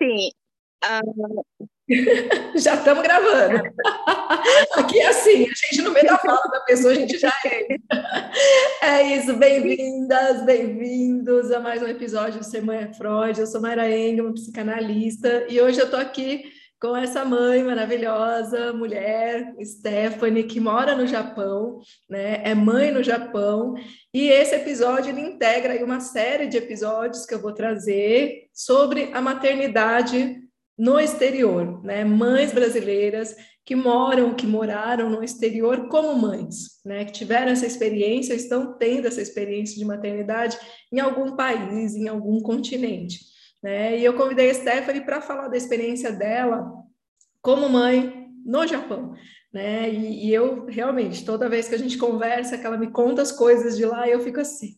assim, uh... já estamos gravando. Aqui é assim, a gente no meio da fala da pessoa, a gente já é. É isso, bem-vindas, bem-vindos a mais um episódio do Semana Freud. Eu sou Mayra Engel, psicanalista, e hoje eu estou aqui com essa mãe maravilhosa, mulher, Stephanie, que mora no Japão, né? É mãe no Japão, e esse episódio ele integra uma série de episódios que eu vou trazer sobre a maternidade no exterior, né? Mães brasileiras que moram, que moraram no exterior como mães, né? Que tiveram essa experiência, estão tendo essa experiência de maternidade em algum país, em algum continente. Né? E eu convidei a Stephanie para falar da experiência dela como mãe no Japão. Né? E, e, eu realmente, toda vez que a gente conversa, que ela me conta as coisas de lá, eu fico assim,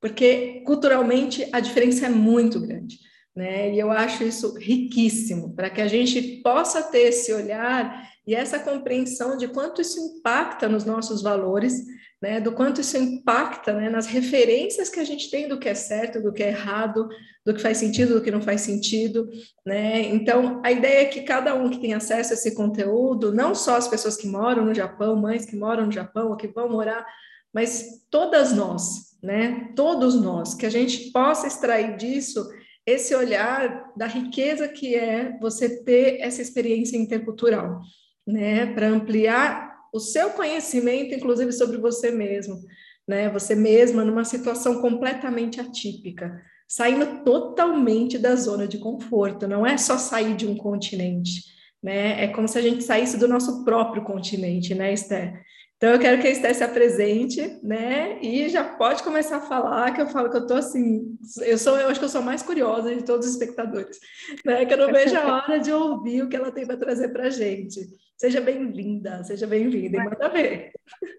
porque culturalmente a diferença é muito grande. Né? E eu acho isso riquíssimo para que a gente possa ter esse olhar e essa compreensão de quanto isso impacta nos nossos valores né, do quanto isso impacta né, nas referências que a gente tem do que é certo, do que é errado, do que faz sentido, do que não faz sentido. Né? Então, a ideia é que cada um que tem acesso a esse conteúdo, não só as pessoas que moram no Japão, mães que moram no Japão ou que vão morar, mas todas nós, né? todos nós, que a gente possa extrair disso esse olhar da riqueza que é você ter essa experiência intercultural, né, para ampliar o seu conhecimento, inclusive sobre você mesmo, né? Você mesma numa situação completamente atípica, saindo totalmente da zona de conforto. Não é só sair de um continente, né? É como se a gente saísse do nosso próprio continente, né, Esther? Então eu quero que a Esther se apresente, né? E já pode começar a falar, que eu falo que eu tô assim, eu sou, eu acho que eu sou mais curiosa de todos os espectadores, né? Que eu não vejo a hora de ouvir o que ela tem para trazer para a gente. Seja bem-vinda, seja bem-vinda e manda ver.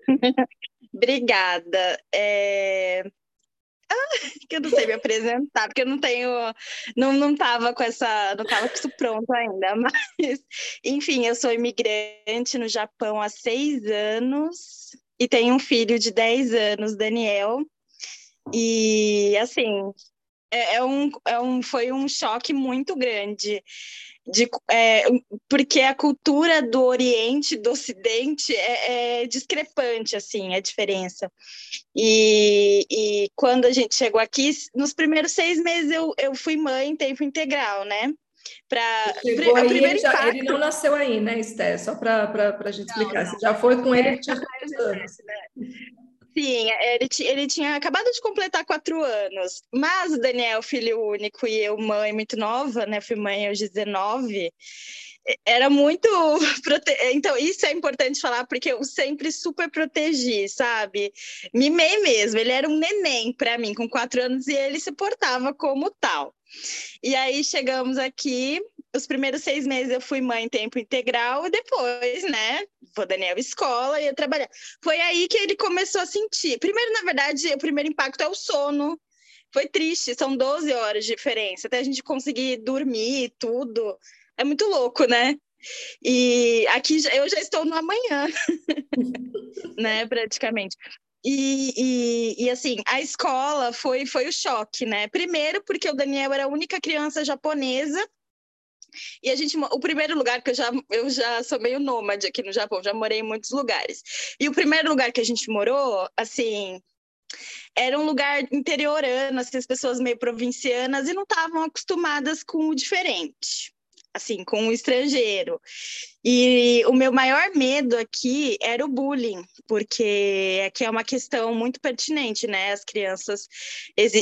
Obrigada. É... Ah, que eu não sei me apresentar, porque eu não tenho, não, não tava com essa, não tava com isso pronto ainda, mas, enfim, eu sou imigrante no Japão há seis anos e tenho um filho de dez anos, Daniel, e, assim, é, é um, é um, foi um choque muito grande de, é, porque a cultura do Oriente do Ocidente é, é discrepante, assim, a diferença. E, e, quando a gente chegou aqui, nos primeiros seis meses eu, eu fui mãe em tempo integral, né? Pra, Chegou aí, ele, já, ele, não nasceu aí, né, Esté? Só para a gente explicar. Não, Você já foi com ele, ele tinha anos? Né? Sim, ele, ele tinha acabado de completar quatro anos, mas o Daniel, filho único, e eu, mãe muito nova, né? Fui mãe aos 19, era muito. Prote... Então, isso é importante falar, porque eu sempre super protegi, sabe? Mimei mesmo. Ele era um neném para mim, com quatro anos, e ele se portava como tal. E aí chegamos aqui, os primeiros seis meses eu fui mãe em tempo integral e depois, né, vou Daniel escola e ia trabalhar. Foi aí que ele começou a sentir. Primeiro, na verdade, o primeiro impacto é o sono. Foi triste, são 12 horas de diferença, até a gente conseguir dormir tudo. É muito louco, né? E aqui eu já estou no amanhã, né, praticamente. E, e, e, assim, a escola foi, foi o choque, né? Primeiro, porque o Daniel era a única criança japonesa. E a gente, o primeiro lugar que eu já, eu já sou meio nômade aqui no Japão, já morei em muitos lugares. E o primeiro lugar que a gente morou, assim, era um lugar interiorano, assim, as pessoas meio provincianas e não estavam acostumadas com o diferente assim, com o estrangeiro. E o meu maior medo aqui era o bullying, porque aqui é uma questão muito pertinente, né? As crianças,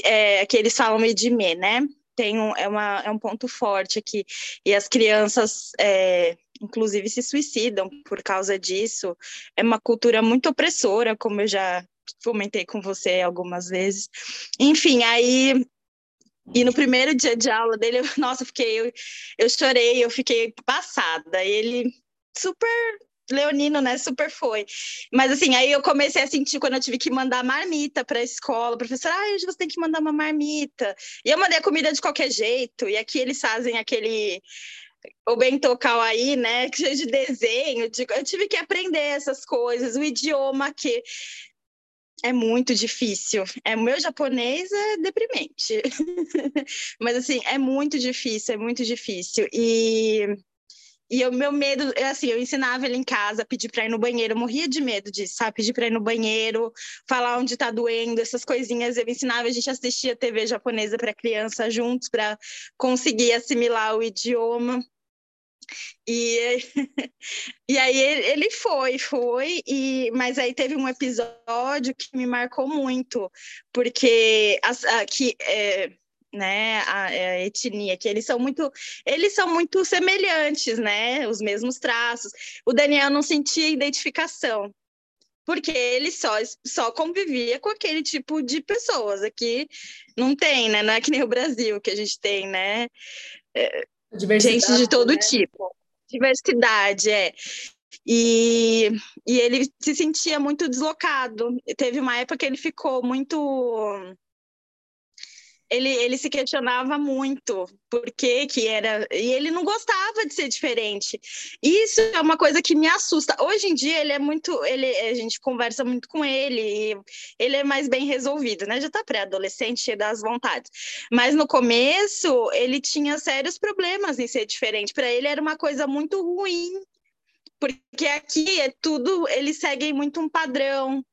é, que eles falam medime, né? Tem um, é, uma, é um ponto forte aqui. E as crianças, é, inclusive, se suicidam por causa disso. É uma cultura muito opressora, como eu já comentei com você algumas vezes. Enfim, aí e no primeiro dia de aula dele, eu, nossa, fiquei, eu, eu chorei, eu fiquei passada. Ele super leonino, né? Super foi. Mas assim, aí eu comecei a sentir quando eu tive que mandar marmita para a escola, professor, ah, hoje você tem que mandar uma marmita. E eu mandei a comida de qualquer jeito. E aqui eles fazem aquele o bento kawaii, né, que de desenho, de, eu tive que aprender essas coisas, o idioma que é muito difícil. É meu japonês é deprimente. Mas assim, é muito difícil, é muito difícil. E e o meu medo, é assim, eu ensinava ele em casa, pedir para ir no banheiro, eu morria de medo disso, sabe? Pedir para ir no banheiro, falar onde está doendo, essas coisinhas. Eu ensinava, a gente assistia TV japonesa para criança juntos, para conseguir assimilar o idioma. E, e aí ele foi, foi, e, mas aí teve um episódio que me marcou muito, porque a, que, é, né, a, a, etnia, que eles são muito, eles são muito semelhantes, né, os mesmos traços. O Daniel não sentia identificação, porque ele só, só convivia com aquele tipo de pessoas. Aqui não tem, né, não é que nem o Brasil que a gente tem, né, é, gente de todo né? tipo. Diversidade, é. E, e ele se sentia muito deslocado. Teve uma época que ele ficou muito ele, ele se questionava muito por que que era e ele não gostava de ser diferente. Isso é uma coisa que me assusta. Hoje em dia ele é muito, ele a gente conversa muito com ele, ele é mais bem resolvido, né? Já tá pré-adolescente, cheio das vontades. Mas no começo ele tinha sérios problemas em ser diferente. Para ele era uma coisa muito ruim. Porque aqui é tudo, eles seguem muito um padrão,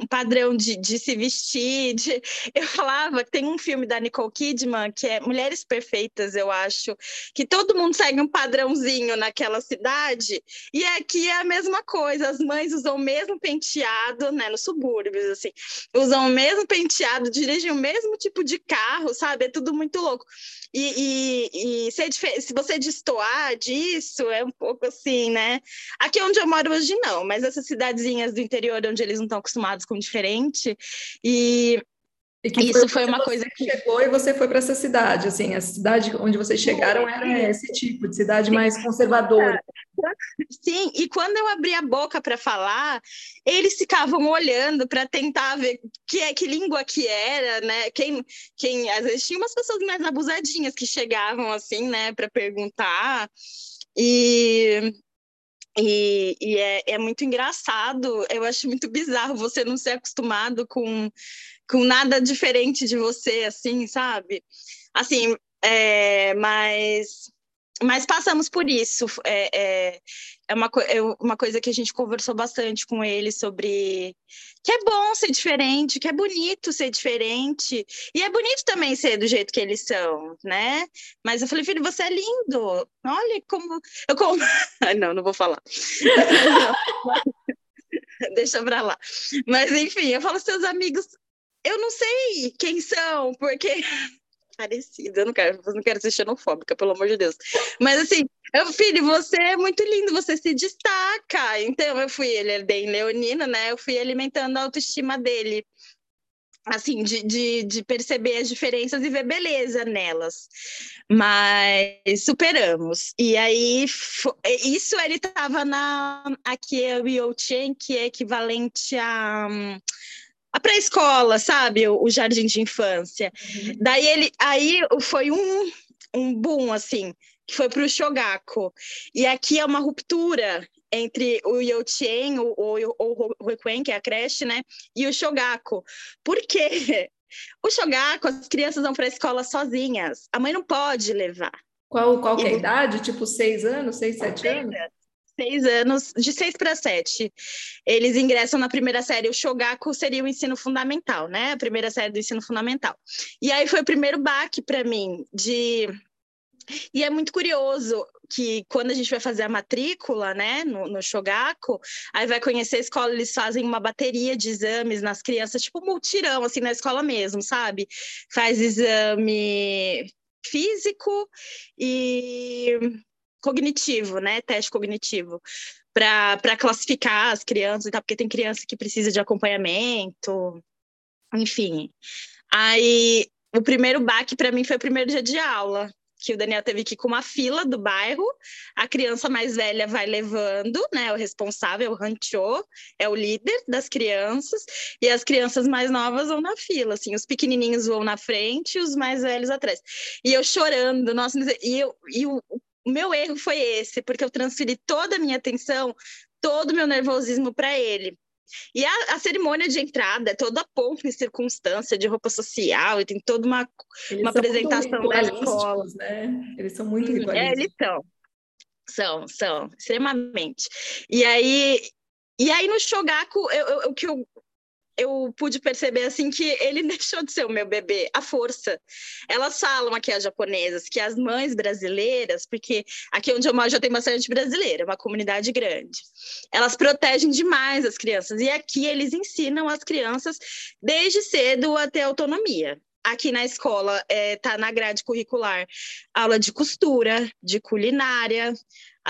um padrão de, de se vestir. De... Eu falava que tem um filme da Nicole Kidman que é Mulheres Perfeitas, eu acho, que todo mundo segue um padrãozinho naquela cidade, e aqui é a mesma coisa, as mães usam o mesmo penteado, né, nos subúrbios, assim, usam o mesmo penteado, dirigem o mesmo tipo de carro, sabe? É tudo muito louco. E, e, e se, se, você destoar disso, é um pouco assim, né? Aqui onde eu moro hoje, não, mas essas cidadezinhas do interior onde eles não estão acostumados com diferente. E isso foi uma coisa que chegou e você foi para essa cidade, assim, a cidade onde vocês chegaram era esse tipo de cidade mais conservadora. Sim, e quando eu abri a boca para falar, eles ficavam olhando para tentar ver que é que língua que era, né? Quem, quem às vezes tinha umas pessoas mais abusadinhas que chegavam assim, né, para perguntar. E e, e é, é, muito engraçado, eu acho muito bizarro você não ser acostumado com, com nada diferente de você, assim, sabe? Assim, é, mas mas passamos por isso. É, é, é, uma, é uma coisa que a gente conversou bastante com ele sobre que é bom ser diferente, que é bonito ser diferente. E é bonito também ser do jeito que eles são, né? Mas eu falei, filho, você é lindo. Olha como. Eu como... não, não vou falar. Deixa pra lá. Mas enfim, eu falo, seus amigos, eu não sei quem são, porque parecida. Eu não quero, não quero ser xenofóbica, pelo amor de Deus. Mas assim, eu, filho, você é muito lindo, você se destaca. Então eu fui, ele é bem leonino, né? Eu fui alimentando a autoestima dele. Assim, de, de, de perceber as diferenças e ver beleza nelas. Mas superamos. E aí, isso ele estava na. Aqui é o Yochen, que é equivalente a a pré-escola, sabe? O, o, jardim de infância. Uhum. Daí ele, aí foi um, um boom, assim, que foi para o Shogaku. E aqui é uma ruptura entre o Youtien, o, o, o, que é a creche, né? E o Shogaku. Por quê? O Shogaku, as crianças vão para a escola sozinhas. A mãe não pode levar. Qual, qual é a idade? Tipo, seis anos, seis, sete anos? Seis anos, de seis para sete, eles ingressam na primeira série. O Shogaku seria o ensino fundamental, né? A primeira série do ensino fundamental. E aí foi o primeiro baque para mim de e é muito curioso que quando a gente vai fazer a matrícula, né, no, no Shogaku, aí vai conhecer a escola, eles fazem uma bateria de exames nas crianças, tipo multirão, assim, na escola mesmo, sabe? Faz exame físico e cognitivo, né? Teste cognitivo, para classificar as crianças e tal, porque tem criança que precisa de acompanhamento, enfim. Aí o primeiro baque para mim foi o primeiro dia de aula, que o Daniel teve que ir com uma fila do bairro, a criança mais velha vai levando, né, o responsável, o rancho, é o líder das crianças, e as crianças mais novas vão na fila, assim, os pequenininhos vão na frente e os mais velhos atrás. E eu chorando, nossa, e, eu, e o, meu erro foi esse, porque eu transferi toda a minha atenção, todo o meu nervosismo para ele. E a, a, cerimônia de entrada é toda pompa e circunstância de roupa social, e tem toda uma, uma apresentação da escola. Né? Eles são muito ritualistas. Uhum. É, eles são. São, são, extremamente. E aí, e aí no Shogaku, o que eu eu pude perceber assim que ele deixou de ser o meu bebê, a força. Elas falam aqui as japonesas que as mães brasileiras, porque aqui onde eu moro já tem bastante brasileira, uma comunidade grande. Elas protegem demais as crianças e aqui eles ensinam as crianças desde cedo a ter autonomia aqui na escola está é, tá na grade curricular aula de costura, de culinária,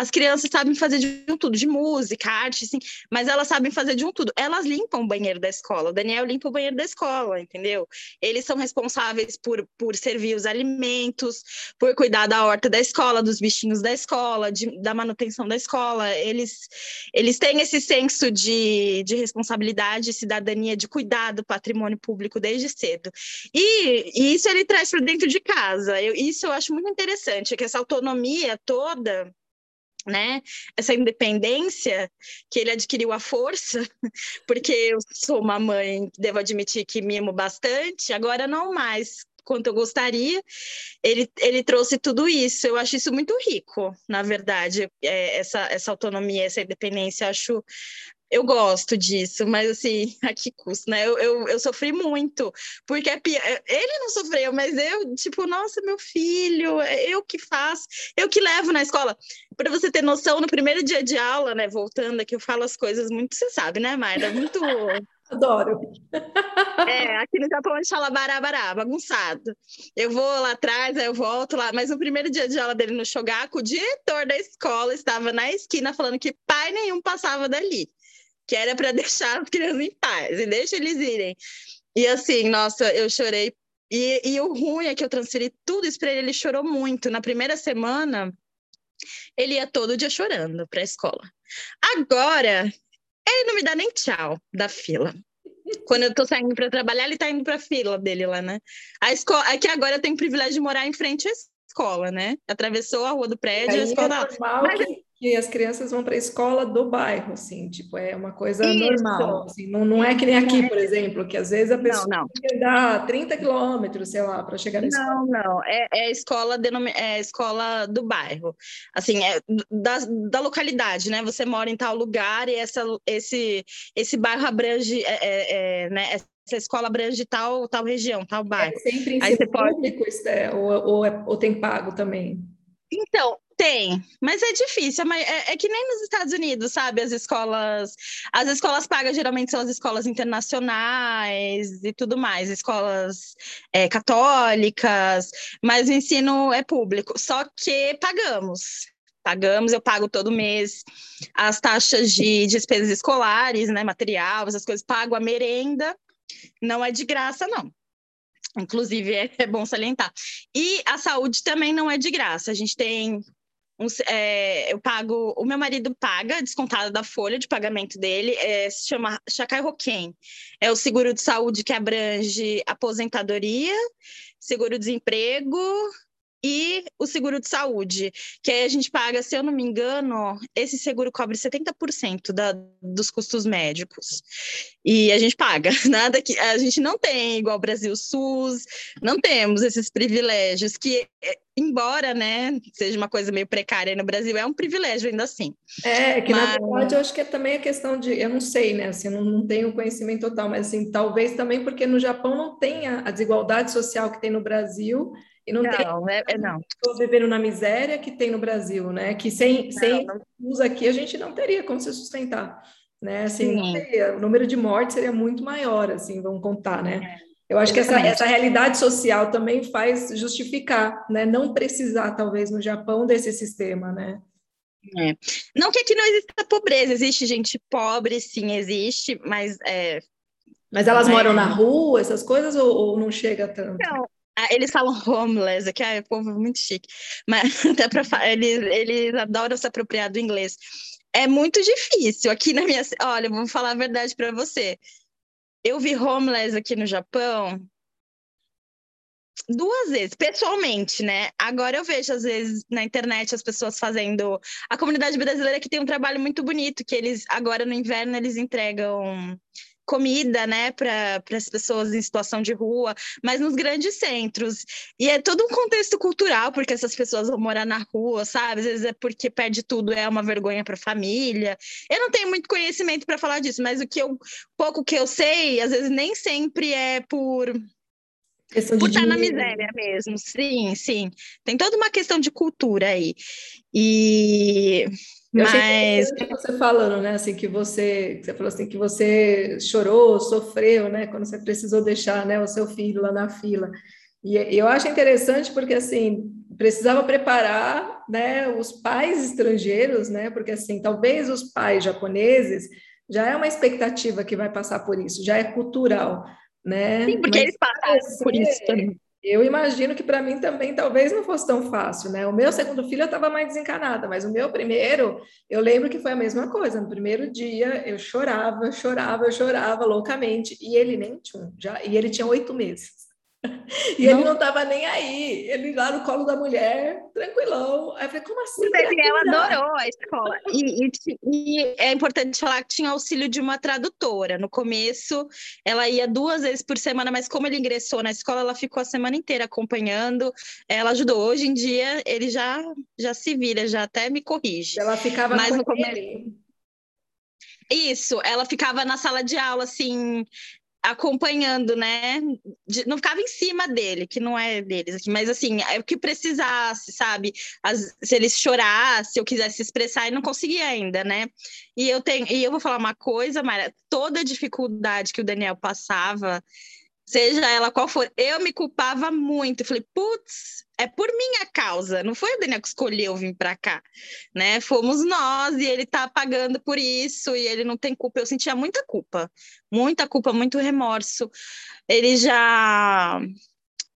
as crianças sabem fazer de um tudo, de música, arte, sim, mas elas sabem fazer de um tudo. Elas limpam o banheiro da escola. O Daniel limpa o banheiro da escola, entendeu? Eles são responsáveis por, por servir os alimentos, por cuidar da horta da escola, dos bichinhos da escola, de, da manutenção da escola. Eles, eles têm esse senso de, de responsabilidade, cidadania, de cuidar do patrimônio público desde cedo. E, e isso ele traz para dentro de casa. Eu, isso eu acho muito interessante, que essa autonomia toda né? Essa independência que ele adquiriu à força, porque eu sou uma mãe, devo admitir que mimo bastante, agora não mais quanto eu gostaria. Ele, ele trouxe tudo isso. Eu acho isso muito rico, na verdade, é, essa, essa autonomia, essa independência. Acho eu gosto disso, mas assim, a que custo, né? Eu, eu, eu sofri muito, porque é ele não sofreu, mas eu, tipo, nossa, meu filho, é eu que faço, eu que levo na escola. Para você ter noção, no primeiro dia de aula, né, voltando aqui, eu falo as coisas muito, você sabe, né, Marta? Muito. Adoro. É, aqui no Japão a gente fala barabará, bagunçado. Eu vou lá atrás, aí eu volto lá. Mas no primeiro dia de aula dele no Shogaku, o diretor da escola estava na esquina falando que pai nenhum passava dali que era para deixar as crianças em paz e deixa eles irem. E assim, nossa, eu chorei. E, e o ruim é que eu transferi tudo isso para ele, ele chorou muito. Na primeira semana, ele ia todo dia chorando para a escola. Agora, ele não me dá nem tchau da fila. Quando eu tô saindo para trabalhar, ele tá indo para a fila dele lá, né? A escola, é que agora eu tenho o privilégio de morar em frente à escola, né? Atravessou a rua do prédio, a escola. É normal Mas, que que as crianças vão para a escola do bairro, assim, tipo, é uma coisa Isso. normal, assim, não, não é que nem aqui, por exemplo, que às vezes a pessoa não, não. tem que dar 30 quilômetros, sei lá, para chegar na escola. Não, não, é, é escola denomi... é escola do bairro, assim, é da, da localidade, né, você mora em tal lugar e essa, esse, esse bairro abrange, é, é, é né, essa escola abrange tal, tal região, tal bairro. É sempre em Aí você público, pode... É, ou, ou, é, ou tem pago também? Então, tem, mas é difícil. É, é, que nem nos Estados Unidos, sabe? As escolas, as escolas pagas geralmente são as escolas internacionais e tudo mais, escolas é, católicas, mas o ensino é público. Só que pagamos. Pagamos, eu pago todo mês as taxas de despesas escolares, né? Material, essas coisas, pago a merenda, não é de graça, não. Inclusive, é, é bom salientar. E a saúde também não é de graça. A gente tem um, é, eu pago, o meu marido paga, descontado da folha de pagamento dele, é, se chama Shakai Hoken. É o seguro de saúde que abrange aposentadoria, seguro-desemprego, e o seguro de saúde, que aí a gente paga, se eu não me engano, esse seguro cobre 70% da, dos custos médicos. E a gente paga, nada que a gente não tem igual o Brasil SUS, não temos esses privilégios que é, embora, né, seja uma coisa meio precária no Brasil, é um privilégio ainda assim. É, que mas... na verdade eu acho que é também a questão de, eu não sei, né, assim, não, não tenho conhecimento total, mas assim, talvez também porque no Japão não tem a, a desigualdade social que tem no Brasil, e não, não tem é, é, não. vivendo na miséria que tem no Brasil, né? Que sem, não, sem não. aqui a gente não teria como se sustentar, né? Assim, o número de mortes seria muito maior, assim, vamos contar, né? É. Eu acho que essa, essa realidade social também faz justificar, né? Não precisar, talvez, no Japão desse sistema, né? É. Não que aqui não exista pobreza, existe gente pobre, sim, existe, mas é, mas elas é. moram na rua, essas coisas, ou, ou não chega tanto? Não, eles falam homeless, que é povo muito chique, mas até para eles, eles adoram se apropriar do inglês. É muito difícil aqui na minha. Olha, vou falar a verdade para você. Eu vi homeless aqui no Japão duas vezes, pessoalmente, né? Agora eu vejo, às vezes, na internet as pessoas fazendo. A comunidade brasileira que tem um trabalho muito bonito, que eles, agora no inverno, eles entregam comida, né, para as pessoas em situação de rua, mas nos grandes centros. E é todo um contexto cultural, porque essas pessoas vão morar na rua, sabe? Às vezes é porque perde tudo, é uma vergonha para a família. Eu não tenho muito conhecimento para falar disso, mas o que eu pouco que eu sei, às vezes nem sempre é por por estar na miséria mesmo, sim, sim. Tem toda uma questão de cultura aí. E eu Mas você falando, né, assim que você, que você falou assim que você chorou, sofreu, né, quando você precisou deixar, né, o seu filho lá na fila. E eu acho interessante porque assim precisava preparar, né, os pais estrangeiros, né, porque assim talvez os pais japoneses já é uma expectativa que vai passar por isso, já é cultural, né? Sim, porque Mas, eles passaram por isso também. Eu imagino que para mim também talvez não fosse tão fácil, né? O meu segundo filho eu estava mais desencanada, mas o meu primeiro, eu lembro que foi a mesma coisa. No primeiro dia eu chorava, chorava, chorava loucamente e ele nem tinha, já, e ele tinha oito meses. E não. ele não estava nem aí, ele lá no colo da mulher, tranquilão. Aí eu falei, como assim? Ela adorou a escola. E, e, e, é importante falar que tinha auxílio de uma tradutora. No começo, ela ia duas vezes por semana, mas como ele ingressou na escola, ela ficou a semana inteira acompanhando. Ela ajudou. Hoje em dia, ele já, já se vira, já até me corrige. Ela ficava mas com ele. Isso, ela ficava na sala de aula, assim, acompanhando, né? De, não ficava em cima dele, que não é deles aqui, mas assim, é o que precisasse, sabe? As, se ele chorasse, eu quisesse se expressar, e não conseguia ainda, né? E eu tenho, e eu vou falar uma coisa, Mara, toda dificuldade que o Daniel passava, seja ela qual for, eu me culpava muito. Eu falei, putz, é por minha causa, não foi o Daniel que escolheu vir para cá, né? Fomos nós e ele tá pagando por isso e ele não tem culpa. Eu sentia muita culpa, muita culpa, muito remorso. Ele já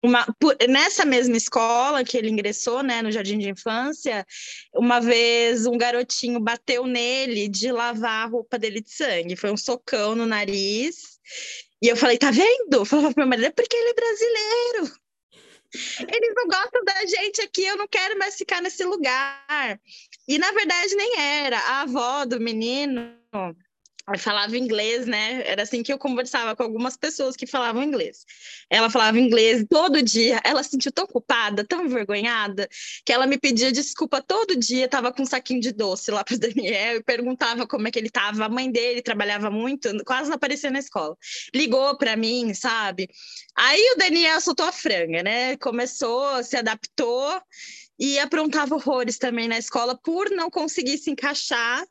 uma, por, nessa mesma escola que ele ingressou, né, no jardim de infância, uma vez um garotinho bateu nele de lavar a roupa dele de sangue. Foi um socão no nariz. E eu falei, tá vendo? Eu falava pro meu marido, é porque ele é brasileiro. Eles não gostam da gente aqui, eu não quero mais ficar nesse lugar. E na verdade nem era. A avó do menino falava inglês, né? Era assim que eu conversava com algumas pessoas que falavam inglês. Ela falava inglês todo dia, ela se sentiu tão culpada, tão envergonhada, que ela me pedia desculpa todo dia, tava com um saquinho de doce lá para Daniel e perguntava como é que ele tava. A mãe dele trabalhava muito, quase não aparecia na escola. Ligou para mim, sabe? Aí o Daniel soltou a franga, né? Começou, se adaptou e aprontava horrores também na escola por não conseguir se encaixar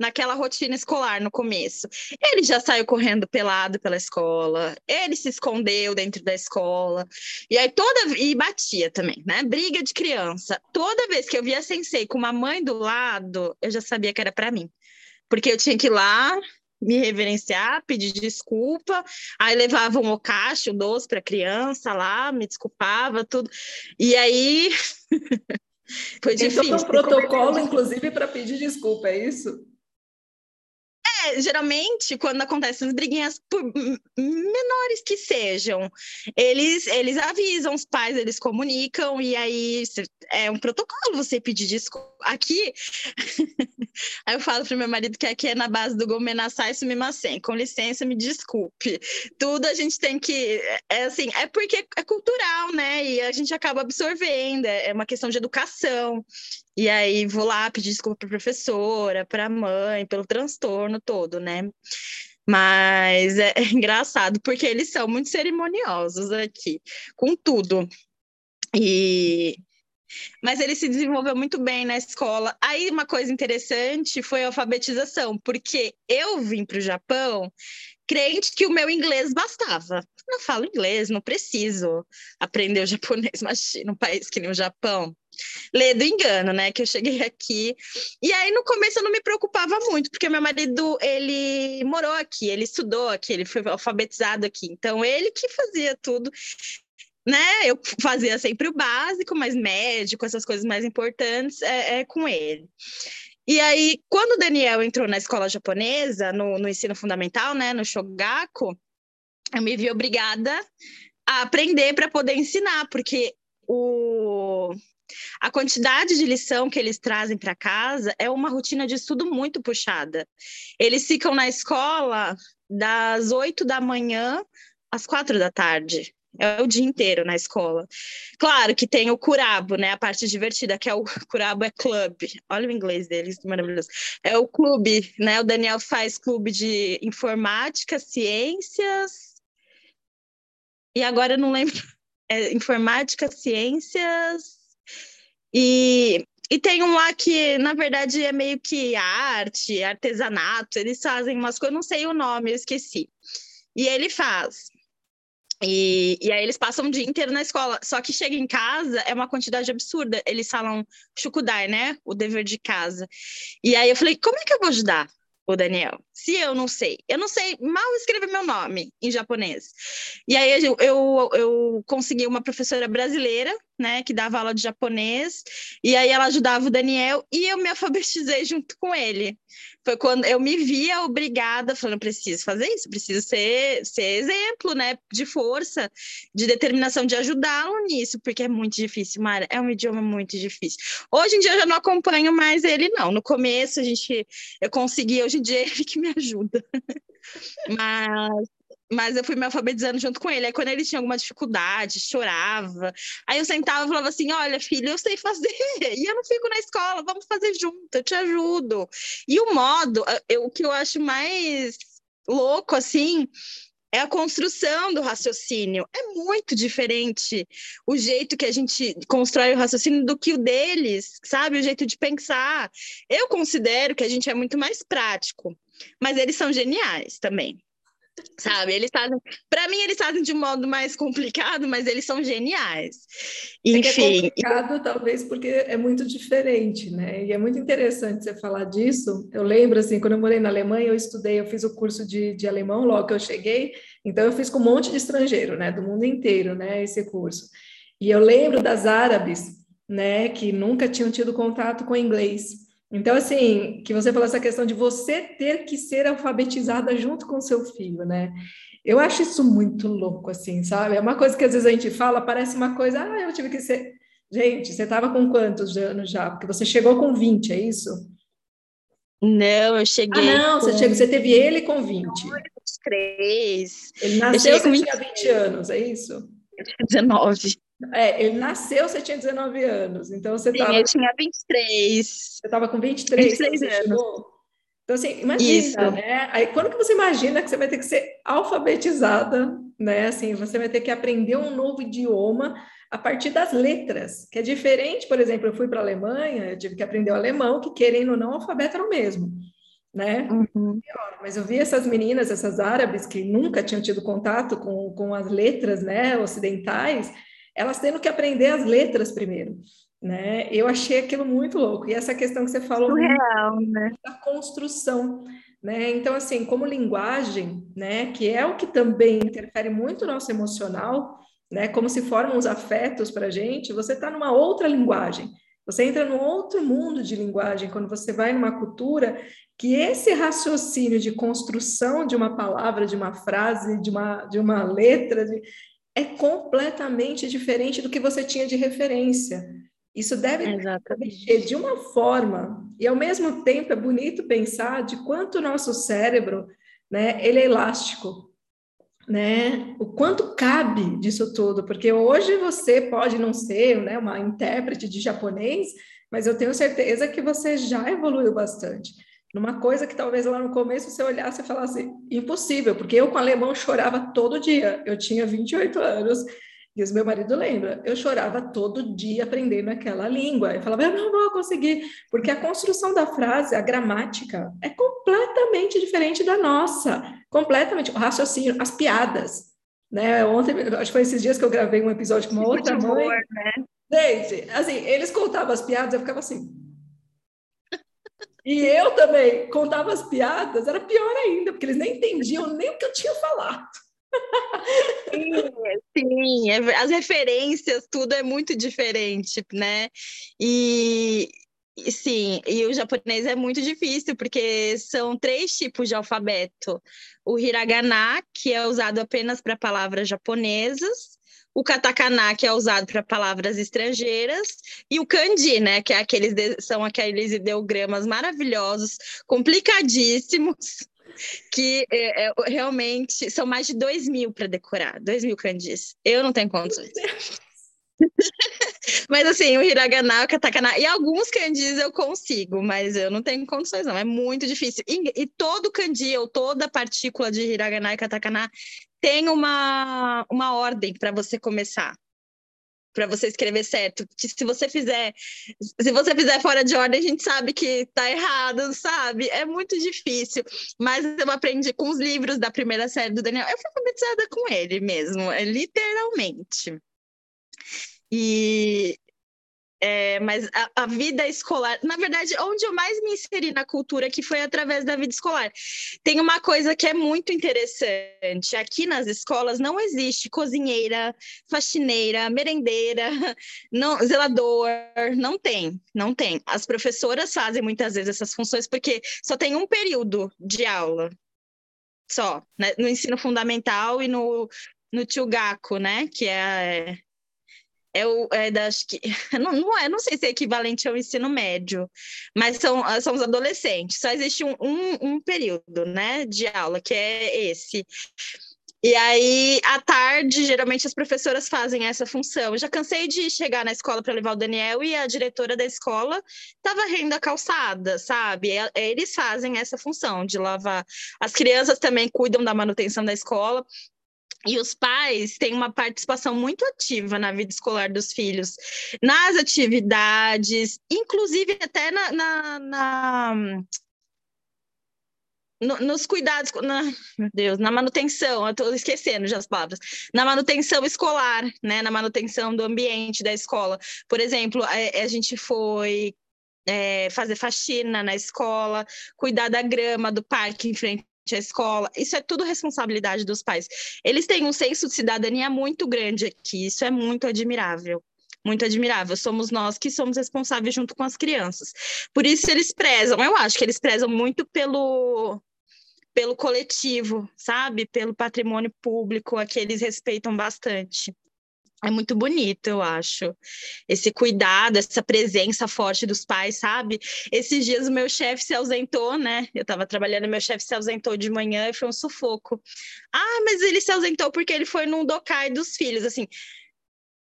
naquela rotina escolar no começo. Ele já saiu correndo pelado pela escola, ele se escondeu dentro da escola, e aí toda e batia também, né? Briga de criança. Toda vez que eu via sensei com uma mãe do lado, eu já sabia que era para mim. Porque eu tinha que ir lá me reverenciar, pedir desculpa, aí levava um ocacho, um doce para criança lá, me desculpava, tudo. E aí foi Tem difícil. Tem um protocolo, inclusive, para pedir desculpa, é isso? É, geralmente, quando acontecem as briguinhas, por menores que sejam, eles, eles avisam os pais, eles comunicam, e aí é um protocolo você pedir desculpa. Aqui, aí eu falo pro meu marido que aqui é na base do Gomenassai Sumimasen, com licença, me desculpe. Tudo a gente tem que, é assim, é porque é cultural, né? E a gente acaba absorvendo, é uma questão de educação. E aí vou lá pedir desculpa para professora, para mãe, pelo transtorno todo, né? Mas é, é engraçado porque eles são muito cerimoniosos aqui, com tudo. E mas ele se desenvolveu muito bem na escola. Aí uma coisa interessante foi a alfabetização, porque eu vim para o Japão crente que o meu inglês bastava. Não falo inglês, não preciso aprender o japonês, mas num país que nem o Japão ler do engano, né? Que eu cheguei aqui. E aí, no começo, eu não me preocupava muito, porque meu marido, ele morou aqui, ele estudou aqui, ele foi alfabetizado aqui. Então, ele que fazia tudo né? Eu fazia sempre o básico, mas médico, essas coisas mais importantes, é, é, com ele. E aí, quando o Daniel entrou na escola japonesa, no, no ensino fundamental, né, no Shogaku, eu me vi obrigada a aprender para poder ensinar, porque o a quantidade de lição que eles trazem para casa é uma rotina de estudo muito puxada. Eles ficam na escola das oito da manhã às quatro da tarde. É o dia inteiro na escola. Claro que tem o curabo, né? A parte divertida, que é o curabo é club. Olha o inglês deles, maravilhoso. É o clube, né? O Daniel faz clube de informática, ciências. E agora eu não lembro. É informática, ciências. E, e tem um lá que, na verdade, é meio que arte, artesanato. Eles fazem umas coisas, não sei o nome, eu esqueci. E ele faz. E, e aí eles passam o dia inteiro na escola. Só que chega em casa, é uma quantidade absurda. Eles falam chukudai, né? O dever de casa. E aí eu falei, como é que eu vou ajudar o Daniel? Se eu não sei. Eu não sei mal escrever meu nome em japonês. E aí eu, eu, eu consegui uma professora brasileira né, que dava aula de japonês, e aí ela ajudava o Daniel e eu me alfabetizei junto com ele. Foi quando eu me via obrigada, falando, preciso fazer isso, preciso ser, ser exemplo, né, de força, de determinação de ajudá-lo nisso, porque é muito difícil, Mara, é um idioma muito difícil. Hoje em dia eu já não acompanho mais ele, não. No começo a gente, eu consegui, hoje em dia ele que me ajuda. Mas mas eu fui me alfabetizando junto com ele. Aí quando ele tinha alguma dificuldade, chorava. Aí eu sentava e falava assim: Olha, filho, eu sei fazer, e eu não fico na escola, vamos fazer junto, eu te ajudo. E o modo, eu, o que eu acho mais louco, assim, é a construção do raciocínio. É muito diferente o jeito que a gente constrói o raciocínio do que o deles, sabe? O jeito de pensar. Eu considero que a gente é muito mais prático, mas eles são geniais também. Sabe, eles fazem. Para mim, eles fazem de um modo mais complicado, mas eles são geniais. Enfim. É, é complicado, talvez, porque é muito diferente, né? E é muito interessante você falar disso. Eu lembro, assim, quando eu morei na Alemanha, eu estudei, eu fiz o curso de, de alemão logo que eu cheguei, então eu fiz com um monte de estrangeiro, né? Do mundo inteiro, né? Esse curso. E eu lembro das árabes, né? Que nunca tinham tido contato com inglês. Então, assim, que você falou essa questão de você ter que ser alfabetizada junto com seu filho, né? Eu acho isso muito louco, assim, sabe? É uma coisa que às vezes a gente fala, parece uma coisa, ah, eu tive que ser. Gente, você estava com quantos anos já? Porque você chegou com 20, é isso? Não, eu cheguei. Ah, não, com... você, chegou, você teve ele com 20. Três. Ele nasceu, 20... tinha 20 anos, é isso? Eu tinha 19. É, ele nasceu, você tinha 19 anos, então você estava... Eu tinha 23. Você estava com 23, 23 anos. Chegou. Então, assim, imagina, Isso. né? Aí, quando que você imagina que você vai ter que ser alfabetizada, né? Assim, você vai ter que aprender um novo idioma a partir das letras, que é diferente, por exemplo, eu fui para a Alemanha, eu tive que aprender o alemão, que querendo ou não, o alfabeto era o mesmo, né? Uhum. Mas eu vi essas meninas, essas árabes, que nunca tinham tido contato com, com as letras, né, ocidentais, elas tendo que aprender as letras primeiro, né? Eu achei aquilo muito louco. E essa questão que você falou Surreal, né? da construção, né? Então, assim, como linguagem, né, que é o que também interfere muito no nosso emocional, né? Como se formam os afetos para a gente, você está numa outra linguagem. Você entra num outro mundo de linguagem quando você vai numa cultura que esse raciocínio de construção de uma palavra, de uma frase, de uma, de uma letra, de, é completamente diferente do que você tinha de referência. Isso deve mexer de uma forma, e ao mesmo tempo é bonito pensar de quanto o nosso cérebro, né, ele é elástico, né? O quanto cabe disso tudo, porque hoje você pode não ser, né, uma intérprete de japonês, mas eu tenho certeza que você já evoluiu bastante numa coisa que talvez lá no começo você olhasse e falasse impossível, porque eu com alemão chorava todo dia. Eu tinha 28 anos e o meu marido lembra, eu chorava todo dia aprendendo aquela língua. Eu falava, eu não vou conseguir, porque a construção da frase, a gramática, é completamente diferente da nossa, completamente. O raciocínio, as piadas. Né? Ontem, acho que foi esses dias que eu gravei um episódio com uma outra mãe. né? Gente, assim, eles contavam as piadas, eu ficava assim, e eu também contava as piadas, era pior ainda, porque eles nem entendiam nem o que eu tinha falado. Sim, sim, é, as referências, tudo é muito diferente, né? E, sim, e o japonês é muito difícil, porque são três tipos de alfabeto: o hiragana, que é usado apenas para palavras japonesas, o katakana, que é usado para palavras estrangeiras, e o kanji, né, que é aqueles são aqueles ideogramas maravilhosos, complicadíssimos, que é, é, realmente são mais de dois mil para decorar, dois mil kanjis. Eu não tenho condições. mas assim, o hiragana, o katakana e alguns kanjis eu consigo, mas eu não tenho condições não, é muito difícil. E, e todo kanji ou toda partícula de hiragana e katakana tem uma, uma ordem para você começar para você escrever certo. Se você fizer, se você fizer fora de ordem, a gente sabe que tá errado, sabe? É muito difícil. Mas eu aprendi com os livros da primeira série do Daniel. Eu fui alfabetizada com ele mesmo, é, literalmente. E é, mas a, a, vida escolar, na verdade, onde eu mais me inseri na cultura, que foi através da vida escolar. Tem uma coisa que é muito interessante: aqui nas escolas não existe cozinheira, faxineira, merendeira, não, zelador, não tem, não tem. As professoras fazem muitas vezes essas funções porque só tem um período de aula, só, né? no ensino fundamental e no, no Tchugaku, né? Que é é o é acho que não, não é, não sei se é equivalente ao ensino médio, mas são, são os adolescentes. Só existe um, um, um período, né, de aula que é esse. E aí, à tarde, geralmente as professoras fazem essa função. Eu já cansei de chegar na escola para levar o Daniel e a diretora da escola estava rindo a calçada, sabe? Eles fazem essa função de lavar. As crianças também cuidam da manutenção da escola. E os pais têm uma participação muito ativa na vida escolar dos filhos, nas atividades, inclusive até na, na, na no, nos cuidados, na, meu Deus, na manutenção, eu estou esquecendo já as palavras, na manutenção escolar, né, na manutenção do ambiente da escola. Por exemplo, a, a gente foi é, fazer faxina na escola, cuidar da grama do parque em frente a escola, isso é tudo responsabilidade dos pais. Eles têm um senso de cidadania muito grande aqui, isso é muito admirável. Muito admirável. Somos nós que somos responsáveis junto com as crianças. Por isso eles prezam, eu acho que eles prezam muito pelo pelo coletivo, sabe? Pelo patrimônio público, a que eles respeitam bastante. É muito bonito, eu acho. Esse cuidado, essa presença forte dos pais, sabe? Esses dias o meu chefe se ausentou, né? Eu estava trabalhando, meu chefe se ausentou de manhã e foi um sufoco. Ah, mas ele se ausentou porque ele foi num docai dos filhos, assim.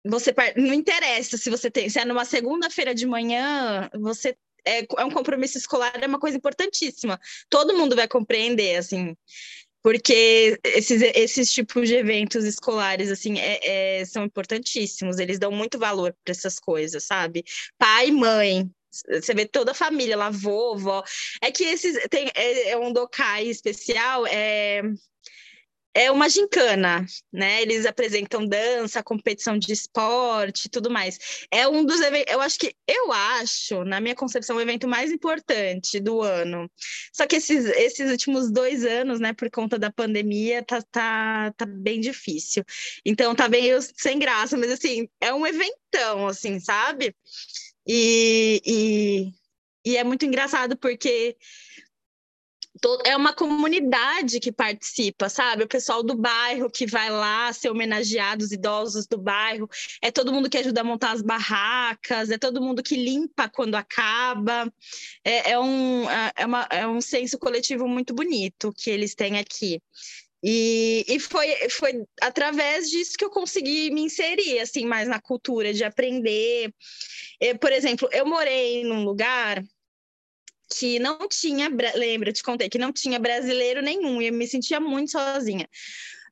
Você não interessa se você tem, se é numa segunda-feira de manhã, você é, é um compromisso escolar, é uma coisa importantíssima. Todo mundo vai compreender, assim porque esses, esses tipos de eventos escolares assim é, é, são importantíssimos, eles dão muito valor para essas coisas, sabe? Pai, mãe, você vê toda a família lá, vovó. É que esses tem é, é um dokai especial, é é uma gincana, né? Eles apresentam dança, competição de esporte, tudo mais. É um dos eventos, eu acho que eu acho, na minha concepção, o evento mais importante do ano. Só que esses, esses últimos dois anos, né, por conta da pandemia, tá, tá, tá bem difícil. Então tá bem sem graça, mas assim, é um eventão, assim, sabe? E, e, e é muito engraçado porque é uma comunidade que participa, sabe? O pessoal do bairro que vai lá ser homenageado, os idosos do bairro, é todo mundo que ajuda a montar as barracas, é todo mundo que limpa quando acaba. É, é um, é, é uma, é um senso coletivo muito bonito que eles têm aqui. E, e foi, foi através disso que eu consegui me inserir assim mais na cultura, de aprender. por exemplo, eu morei num lugar que não tinha, lembra, te contei, que não tinha brasileiro nenhum, e eu me sentia muito sozinha.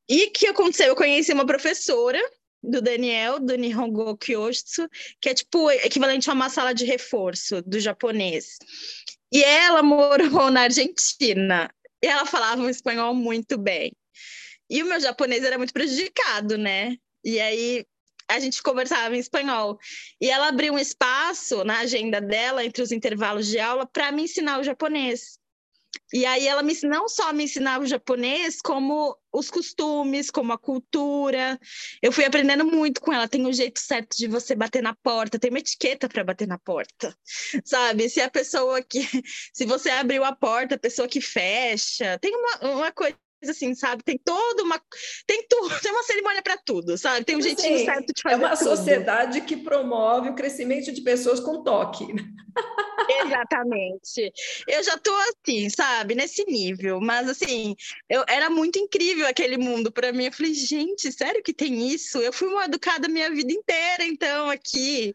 E que aconteceu? Eu conheci uma professora do Daniel, do Nihongo Kyoshu, que é tipo equivalente a uma sala de reforço do japonês. E ela morou na Argentina, e ela falava um espanhol muito bem. E o meu japonês era muito prejudicado, né? E aí a gente conversava em espanhol. E ela abriu um espaço na agenda dela, entre os intervalos de aula, para me ensinar o japonês. E aí ela me, não só me ensinava o japonês, como os costumes, como a cultura. Eu fui aprendendo muito com ela. Tem o um jeito certo de você bater na porta, tem uma etiqueta para bater na porta, sabe? Se a pessoa que, se você abriu a porta, a pessoa que fecha, tem uma, uma coisa assim, sabe? Tem toda uma tem tudo, tem uma cerimônia para tudo, sabe? Tem um jeitinho certo de fazer É uma tudo. sociedade que promove o crescimento de pessoas com toque. Exatamente. Eu já tô assim, sabe, nesse nível, mas assim, eu era muito incrível aquele mundo para mim. Eu falei, gente, sério que tem isso? Eu fui mal educada a minha vida inteira, então, aqui.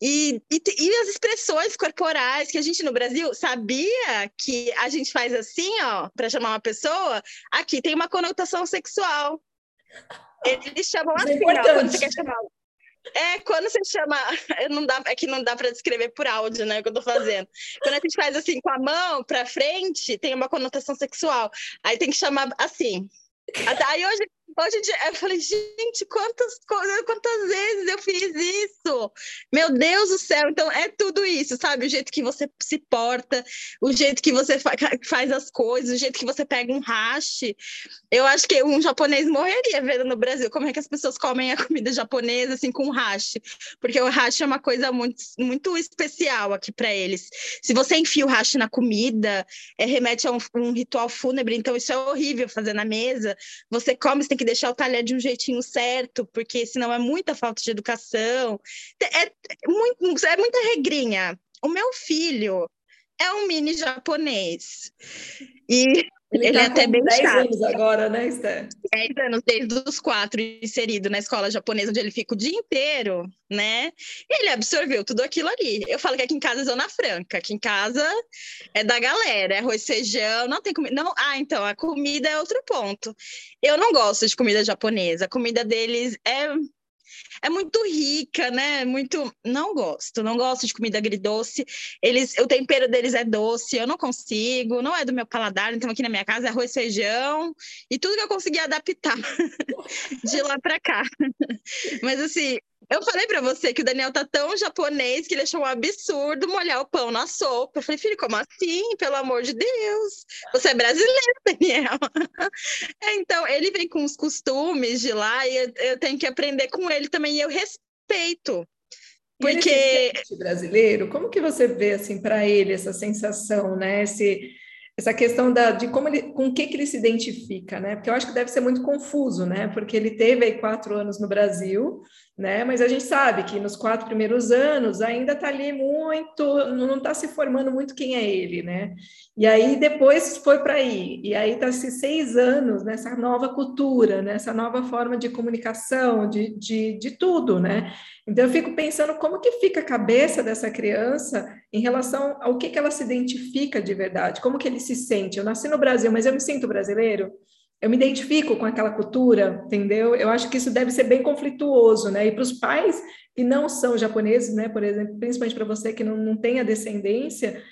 E, e, e, as expressões corporais que a gente no Brasil sabia que a gente faz assim, ó, para chamar uma pessoa, aqui tem uma conotação sexual. Eles chamam é assim, ó, quando você quer chamar. É, quando você chama. Não dá, é que não dá para descrever por áudio, né? O que eu tô fazendo. Quando a gente faz assim com a mão para frente, tem uma conotação sexual. Aí tem que chamar assim. Aí hoje, hoje em dia, eu falei, gente, quantas, quantas vezes eu fiz isso? Meu Deus do céu! Então é tudo isso, sabe? O jeito que você se porta, o jeito que você fa- faz as coisas, o jeito que você pega um hash. Eu acho que um japonês morreria vendo no Brasil como é que as pessoas comem a comida japonesa assim com hash, porque o hash é uma coisa muito, muito especial aqui para eles. Se você enfia o hash na comida, é, remete a um, um ritual fúnebre, então isso é horrível fazer na mesa. Você come, você tem que deixar o talher de um jeitinho certo, porque senão é muita falta de educação. É, é, muito, é muita regrinha. O meu filho é um mini japonês. E Ele, Ele tá é até bem 10 chato. anos agora, né, Esther? 10 anos, desde os quatro, inserido na escola japonesa, onde ele fica o dia inteiro, né? Ele absorveu tudo aquilo ali. Eu falo que aqui em casa é Zona Franca, aqui em casa é da galera, é arroz, feijão, não tem comida. Não, ah, então, a comida é outro ponto. Eu não gosto de comida japonesa, a comida deles é. É muito rica, né? Muito. Não gosto, não gosto de comida agridoce. Eles, o tempero deles é doce, eu não consigo, não é do meu paladar. Então, aqui na minha casa é arroz, feijão e tudo que eu consegui adaptar de lá para cá. Mas assim, eu falei para você que o Daniel tá tão japonês que ele achou um absurdo molhar o pão na sopa. Eu falei, filho, como assim? Pelo amor de Deus. Você é brasileiro, Daniel. É, Então, ele vem com os costumes de lá e eu, eu tenho que aprender com ele também e eu respeito. E ele Porque sente brasileiro, como que você vê assim para ele essa sensação, né? Esse, essa questão da, de como ele, com o que que ele se identifica, né? Porque eu acho que deve ser muito confuso, né? Porque ele teve aí quatro anos no Brasil, né? Mas a gente sabe que nos quatro primeiros anos ainda está ali muito, não está se formando muito quem é ele, né? E aí depois foi para aí, e aí está se seis anos nessa nova cultura, nessa nova forma de comunicação, de, de, de tudo, né? Então eu fico pensando como que fica a cabeça dessa criança em relação ao que, que ela se identifica de verdade, como que ele se sente. Eu nasci no Brasil, mas eu me sinto brasileiro. Eu me identifico com aquela cultura, entendeu? Eu acho que isso deve ser bem conflituoso, né? E para os pais que não são japoneses, né? Por exemplo, principalmente para você que não, não tem a descendência,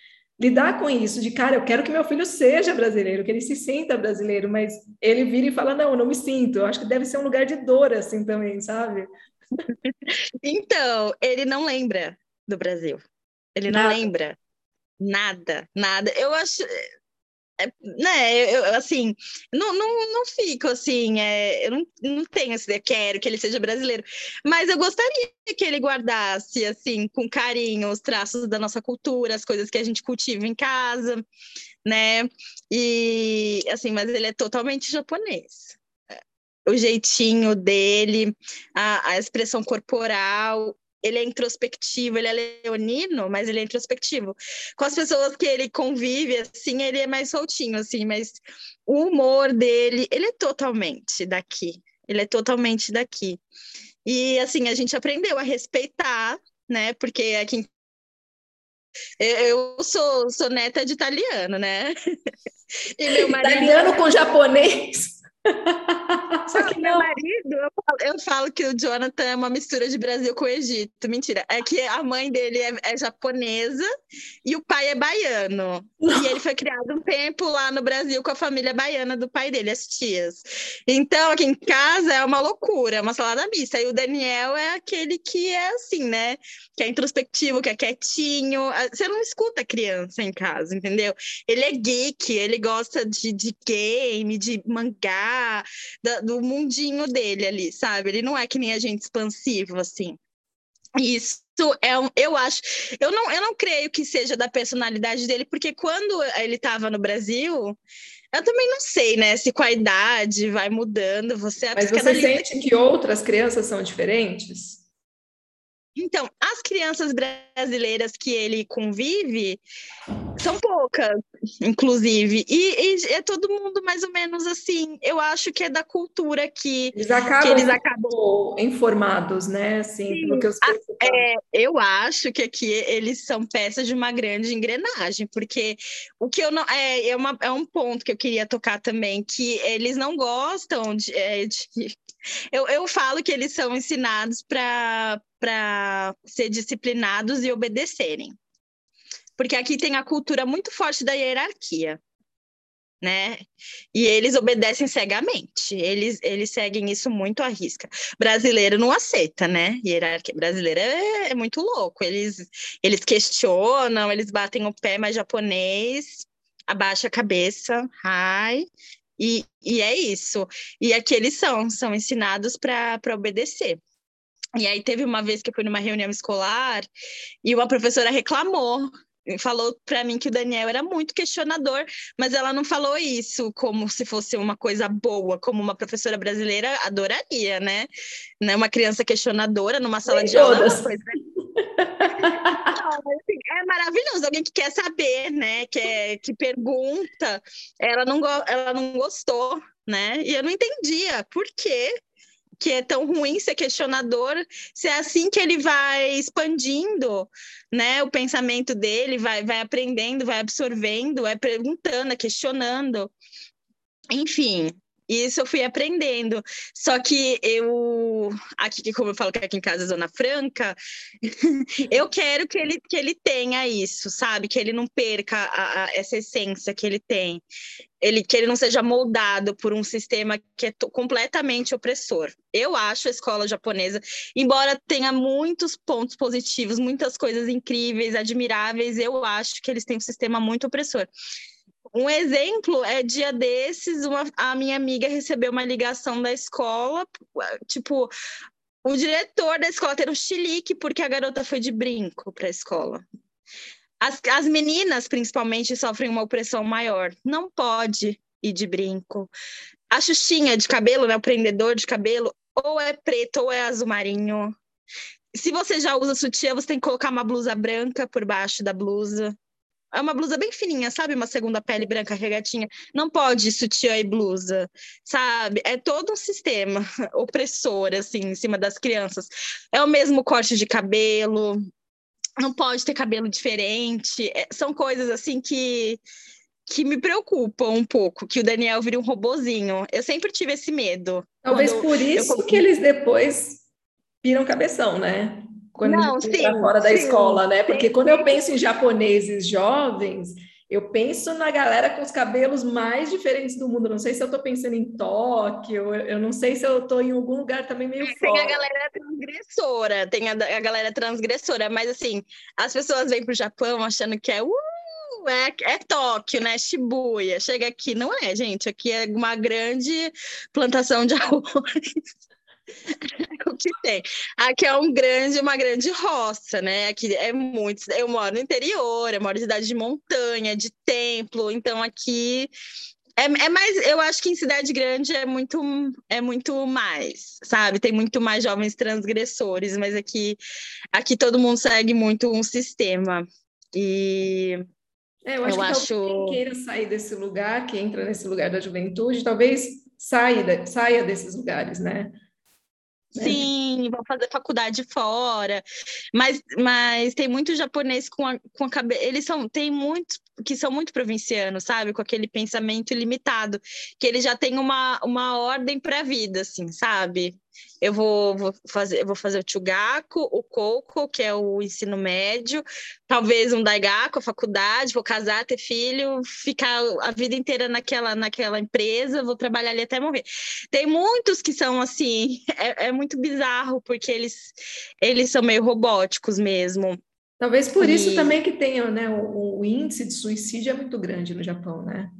lidar com isso, de cara, eu quero que meu filho seja brasileiro, que ele se sinta brasileiro, mas ele vira e fala, não, eu não me sinto. Eu acho que deve ser um lugar de dor, assim, também, sabe? Então, ele não lembra do Brasil. Ele não Nada. lembra nada, nada. Eu acho, né, eu, assim, não, não, não fico assim, é, eu não, não tenho esse, eu quero que ele seja brasileiro, mas eu gostaria que ele guardasse, assim, com carinho os traços da nossa cultura, as coisas que a gente cultiva em casa, né, e, assim, mas ele é totalmente japonês. O jeitinho dele, a, a expressão corporal, ele é introspectivo, ele é leonino, mas ele é introspectivo. Com as pessoas que ele convive, assim, ele é mais soltinho, assim, mas o humor dele, ele é totalmente daqui. Ele é totalmente daqui. E, assim, a gente aprendeu a respeitar, né? Porque aqui em eu sou, sou neta de italiano, né? E meu marido... Italiano com japonês. Só que meu marido, eu falo, eu falo, que o Jonathan é uma mistura de Brasil com Egito. Mentira. É que a mãe dele é, é japonesa e o pai é baiano. Não. E ele foi criado um tempo lá no Brasil com a família baiana do pai dele, as tias. Então, aqui em casa é uma loucura, é uma salada mista. E o Daniel é aquele que é assim, né? Que é introspectivo, que é quietinho. Você não escuta criança em casa, entendeu? Ele é geek, ele gosta de, de game, de mangá da, do mundinho dele ali, sabe? Ele não é que nem a gente expansivo, assim. Isso é um, eu acho, eu não, eu não creio que seja da personalidade dele, porque quando ele estava no Brasil, Eu também não sei, né? Se com a idade vai mudando, você é Mas você sente que outras crianças são diferentes? Então, as crianças brasileiras que ele convive são poucas, inclusive. E, e, é todo mundo mais ou menos assim. Eu acho que é da cultura que eles acabam, que eles acabam... informados, né? Assim, que eu, é, eu acho que aqui eles são peças de uma grande engrenagem, porque o que eu não é, é, uma, é um ponto que eu queria tocar também, que eles não gostam de, é, de eu, eu falo que eles são ensinados para ser disciplinados e obedecerem. Porque aqui tem a cultura muito forte da hierarquia, né? E eles obedecem cegamente. Eles, eles seguem isso muito à risca. Brasileiro não aceita, né? Hierarquia brasileira é, é muito louco. Eles, eles questionam, eles batem o pé, mas japonês abaixa a cabeça, ai, e, e é isso. E aqui eles são, são ensinados para obedecer. E aí teve uma vez que eu fui numa reunião escolar e uma professora reclamou falou para mim que o Daniel era muito questionador, mas ela não falou isso como se fosse uma coisa boa, como uma professora brasileira adoraria, né? né? Uma criança questionadora numa sala de aula é uma coisa assim, é maravilhoso, alguém que quer saber, né? Que, é, que pergunta. Ela não, ela não gostou, né? E eu não entendia por quê que é tão ruim ser questionador, se é assim que ele vai expandindo, né, o pensamento dele, vai, vai aprendendo, vai absorvendo, vai perguntando, questionando. Enfim, isso eu fui aprendendo. Só que eu, aqui, como eu falo que aqui em casa é Zona Franca, eu quero que ele, que ele tenha isso, sabe? Que ele não perca a, a, essa essência que ele tem. Ele, que ele não seja moldado por um sistema que é completamente opressor. Eu acho a escola japonesa, embora tenha muitos pontos positivos, muitas coisas incríveis, admiráveis, eu acho que eles têm um sistema muito opressor. Um exemplo é dia desses, uma, a minha amiga recebeu uma ligação da escola, tipo, o diretor da escola ter um chilique porque a garota foi de brinco para a escola. As, as meninas, principalmente, sofrem uma opressão maior. Não pode ir de brinco. A xuxinha de cabelo, né, o prendedor de cabelo, ou é preto ou é azul marinho. Se você já usa sutiã, você tem que colocar uma blusa branca por baixo da blusa. É uma blusa bem fininha, sabe? Uma segunda pele branca regatinha. Não pode sutiã e blusa, sabe? É todo um sistema opressor, assim, em cima das crianças. É o mesmo corte de cabelo, não pode ter cabelo diferente. É, são coisas, assim, que, que me preocupam um pouco, que o Daniel vire um robozinho. Eu sempre tive esse medo. Talvez por isso eu... que eles depois viram cabeção, né? Quando não, sim, fora da sim, escola, né? Porque sim. quando eu penso em japoneses jovens, eu penso na galera com os cabelos mais diferentes do mundo. Não sei se eu estou pensando em Tóquio, eu não sei se eu estou em algum lugar também meio fora. Tem a galera transgressora, tem a, a, galera transgressora, mas assim, as pessoas vêm para o Japão achando que é uh, é, é Tóquio, né? Shibuya. Chega aqui, não é, gente. Aqui é uma grande plantação de arroz. o que tem. Aqui é um grande, uma grande roça, né? Aqui é muito. Eu moro no interior, eu moro em cidade de montanha, de templo, então aqui é, é, mais, eu acho que em cidade grande é muito, é muito mais, sabe? Tem muito mais jovens transgressores, mas aqui, aqui todo mundo segue muito um sistema. E é, eu acho eu que acho... quem queira sair desse lugar, que entra nesse lugar da juventude, talvez saia, saia desses lugares, né? Né? Sim, vão fazer faculdade fora, mas, mas tem muito japonês com a, com a cabeça. Eles são, tem muitos que são muito provincianos, sabe? Com aquele pensamento ilimitado, que ele já tem uma, uma ordem para a vida, assim, sabe? Eu vou, vou, fazer, eu vou fazer o o Coco, que é o ensino médio, talvez um Daigaku, a faculdade, vou casar, ter filho, ficar a vida inteira naquela, naquela empresa, vou trabalhar ali até morrer. Tem muitos que são assim, é, é muito bizarro, porque eles, eles são meio robóticos mesmo. Talvez por e... isso também que tenha, né, o, o, índice de suicídio é muito grande no Japão, né?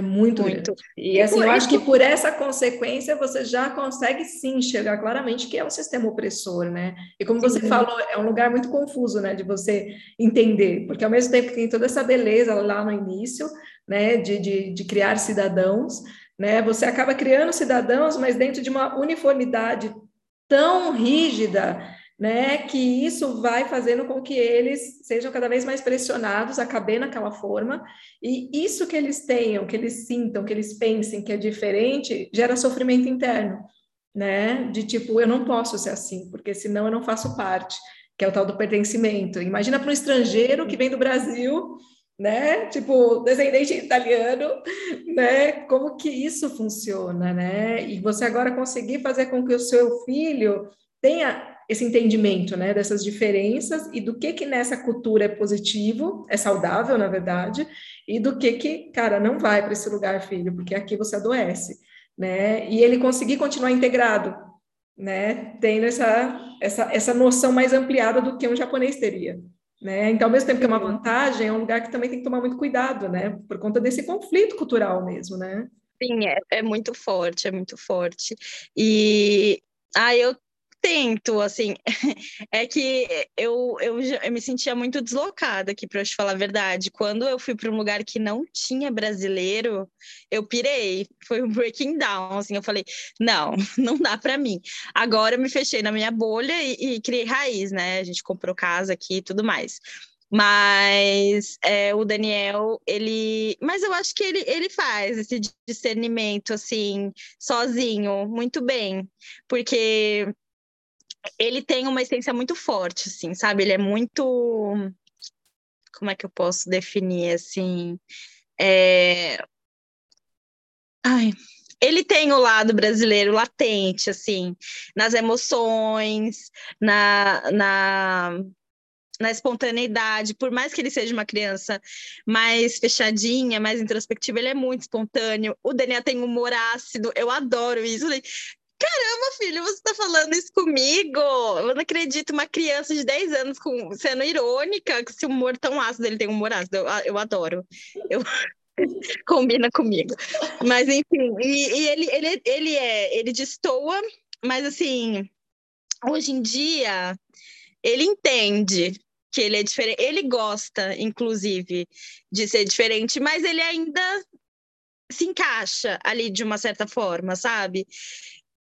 É muito, muito. Grande. E assim, eu acho que por essa consequência você já consegue sim enxergar claramente que é um sistema opressor, né? E como você sim. falou, é um lugar muito confuso, né, de você entender, porque ao mesmo tempo que tem toda essa beleza lá no início, né, de, de, de criar cidadãos, né, você acaba criando cidadãos, mas dentro de uma uniformidade tão rígida né, que isso vai fazendo com que eles sejam cada vez mais pressionados a caber naquela forma, e isso que eles tenham, que eles sintam, que eles pensem que é diferente, gera sofrimento interno, né, de tipo, eu não posso ser assim, porque senão eu não faço parte, que é o tal do pertencimento. Imagina para um estrangeiro que vem do Brasil, né, tipo, descendente italiano, né, como que isso funciona, né, e você agora conseguir fazer com que o seu filho tenha esse entendimento, né, dessas diferenças e do que que nessa cultura é positivo, é saudável, na verdade, e do que que, cara, não vai para esse lugar, filho, porque aqui você adoece, né? E ele conseguir continuar integrado, né, tendo essa essa essa noção mais ampliada do que um japonês teria. Né? Então, ao mesmo tempo que é uma vantagem, é um lugar que também tem que tomar muito cuidado, né? Por conta desse conflito cultural mesmo, né? Sim, é, é muito forte, é muito forte. E ah, eu tento, assim, é que eu, eu, eu, me sentia muito deslocada aqui, para te falar a verdade. Quando eu fui para um lugar que não tinha brasileiro, eu pirei, foi um breaking down, assim, eu falei, não, não dá para mim. Agora eu me fechei na minha bolha e, e criei raiz, né? A gente comprou casa aqui e tudo mais. Mas é, o Daniel, ele. Mas eu acho que ele, ele faz esse discernimento, assim, sozinho, muito bem. Porque ele tem uma essência muito forte, assim, sabe? Ele é muito. Como é que eu posso definir assim? É... Ai, ele tem o lado brasileiro latente, assim, nas emoções, na, na, na espontaneidade. Por mais que ele seja uma criança mais fechadinha, mais introspectiva, ele é muito espontâneo. O Daniel tem humor ácido, eu adoro isso. Caramba, filho, você tá falando isso comigo? Eu não acredito, uma criança de 10 anos com, sendo irônica, que esse humor tão ácido, ele tem humor ácido, eu, eu adoro. Eu... Combina comigo. Mas enfim, e, e, ele, ele, ele é, ele destoa, mas assim, hoje em dia, ele entende que ele é diferente, ele gosta, inclusive, de ser diferente, mas ele ainda se encaixa ali de uma certa forma, sabe?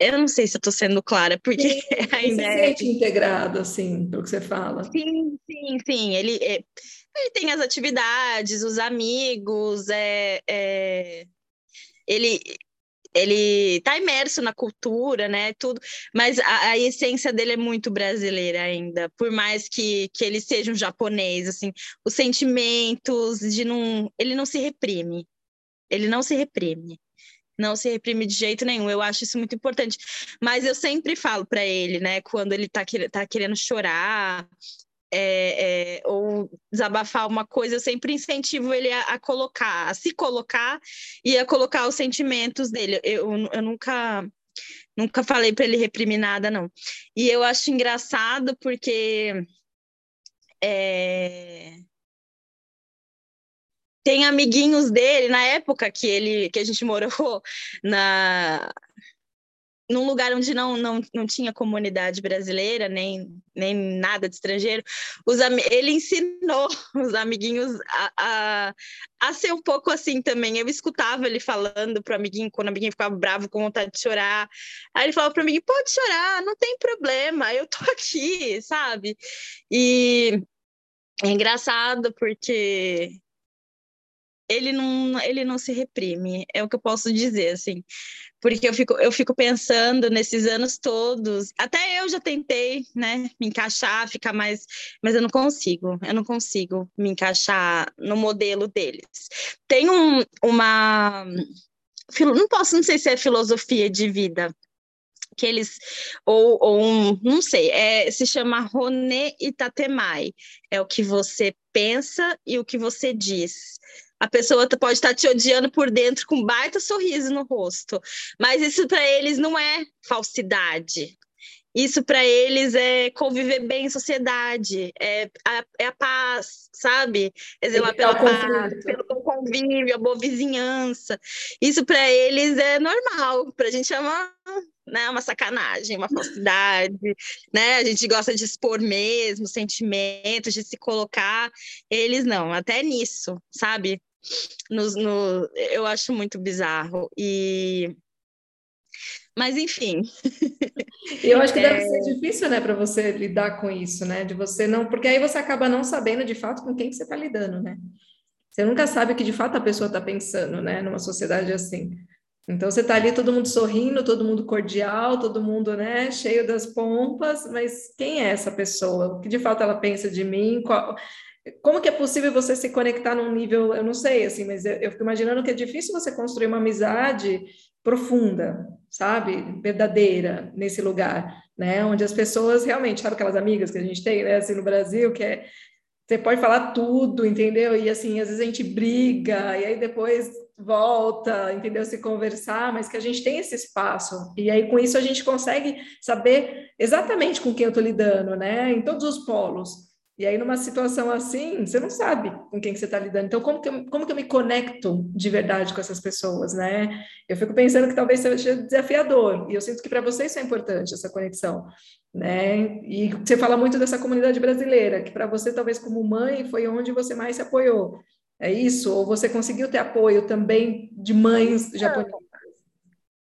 Eu não sei se eu estou sendo clara, porque sim, ainda se é... sente integrado, assim, pelo que você fala. Sim, sim, sim. Ele, é... ele tem as atividades, os amigos, é, é... ele ele está imerso na cultura, né, tudo, mas a, a, essência dele é muito brasileira ainda, por mais que, que ele seja um japonês, assim, os sentimentos de não, ele não se reprime, ele não se reprime não se reprime de jeito nenhum. Eu acho isso muito importante. Mas eu sempre falo para ele, né, quando ele tá, tá querendo chorar é, é, ou desabafar uma coisa, eu sempre incentivo ele a, a, colocar, a se colocar e a colocar os sentimentos dele. Eu, eu nunca. Nunca falei para ele reprimir nada, não. E eu acho engraçado porque é, tem amiguinhos dele na época que ele que a gente morou na num lugar onde não, não, não tinha comunidade brasileira, nem, nem nada de estrangeiro, os, ele ensinou os amiguinhos a, a, a ser um pouco assim também. Eu escutava ele falando para o amiguinho, quando o amiguinho ficava bravo, com vontade de chorar. Aí ele falava para o amiguinho: pode chorar, não tem problema, eu tô aqui, sabe? E é engraçado porque ele não, ele não se reprime, é o que eu posso dizer, assim. Porque eu fico, eu fico pensando nesses anos todos, até eu já tentei, né, me encaixar, ficar mais, mas eu não consigo, eu não consigo me encaixar no modelo deles. Tem um, uma, não posso, não sei se é filosofia de vida, que eles, ou, ou um, não sei, é, se chama Rone Itatemai, é o que você pensa e o que você diz a pessoa pode estar te odiando por dentro com um baita sorriso no rosto, mas isso para eles não é falsidade. Isso para eles é conviver bem em sociedade, é a, é a paz, sabe? É zelar pela paz, pelo convívio, a boa vizinhança. Isso para eles é normal, para a gente é uma, né, uma sacanagem, uma falsidade, né? A gente gosta de expor mesmo sentimentos, de se colocar. Eles não, até nisso, sabe? Nos, no, eu acho muito bizarro. E mas enfim. Eu acho que deve é... ser difícil, né, para você lidar com isso, né? De você não, porque aí você acaba não sabendo de fato com quem que você está lidando, né? Você nunca sabe o que de fato a pessoa está pensando, né? Numa sociedade assim. Então você está ali, todo mundo sorrindo, todo mundo cordial, todo mundo, né, cheio das pompas, mas quem é essa pessoa? O que de fato ela pensa de mim? Qual... Como que é possível você se conectar num nível, eu não sei, assim, mas eu, eu fico imaginando que é difícil você construir uma amizade profunda, sabe, verdadeira nesse lugar, né, onde as pessoas realmente, sabe aquelas amigas que a gente tem, né, assim, no Brasil, que é você pode falar tudo, entendeu? E assim, às vezes a gente briga, e aí depois volta, entendeu? Se conversar, mas que a gente tem esse espaço. E aí, com isso, a gente consegue saber exatamente com quem eu estou lidando, né? Em todos os polos. E aí, numa situação assim, você não sabe com quem que você está lidando. Então, como que, eu, como que eu me conecto de verdade com essas pessoas, né? Eu fico pensando que talvez seja desafiador. E eu sinto que para você isso é importante, essa conexão, né? E você fala muito dessa comunidade brasileira, que para você, talvez como mãe, foi onde você mais se apoiou. É isso? Ou você conseguiu ter apoio também de mães japonesas?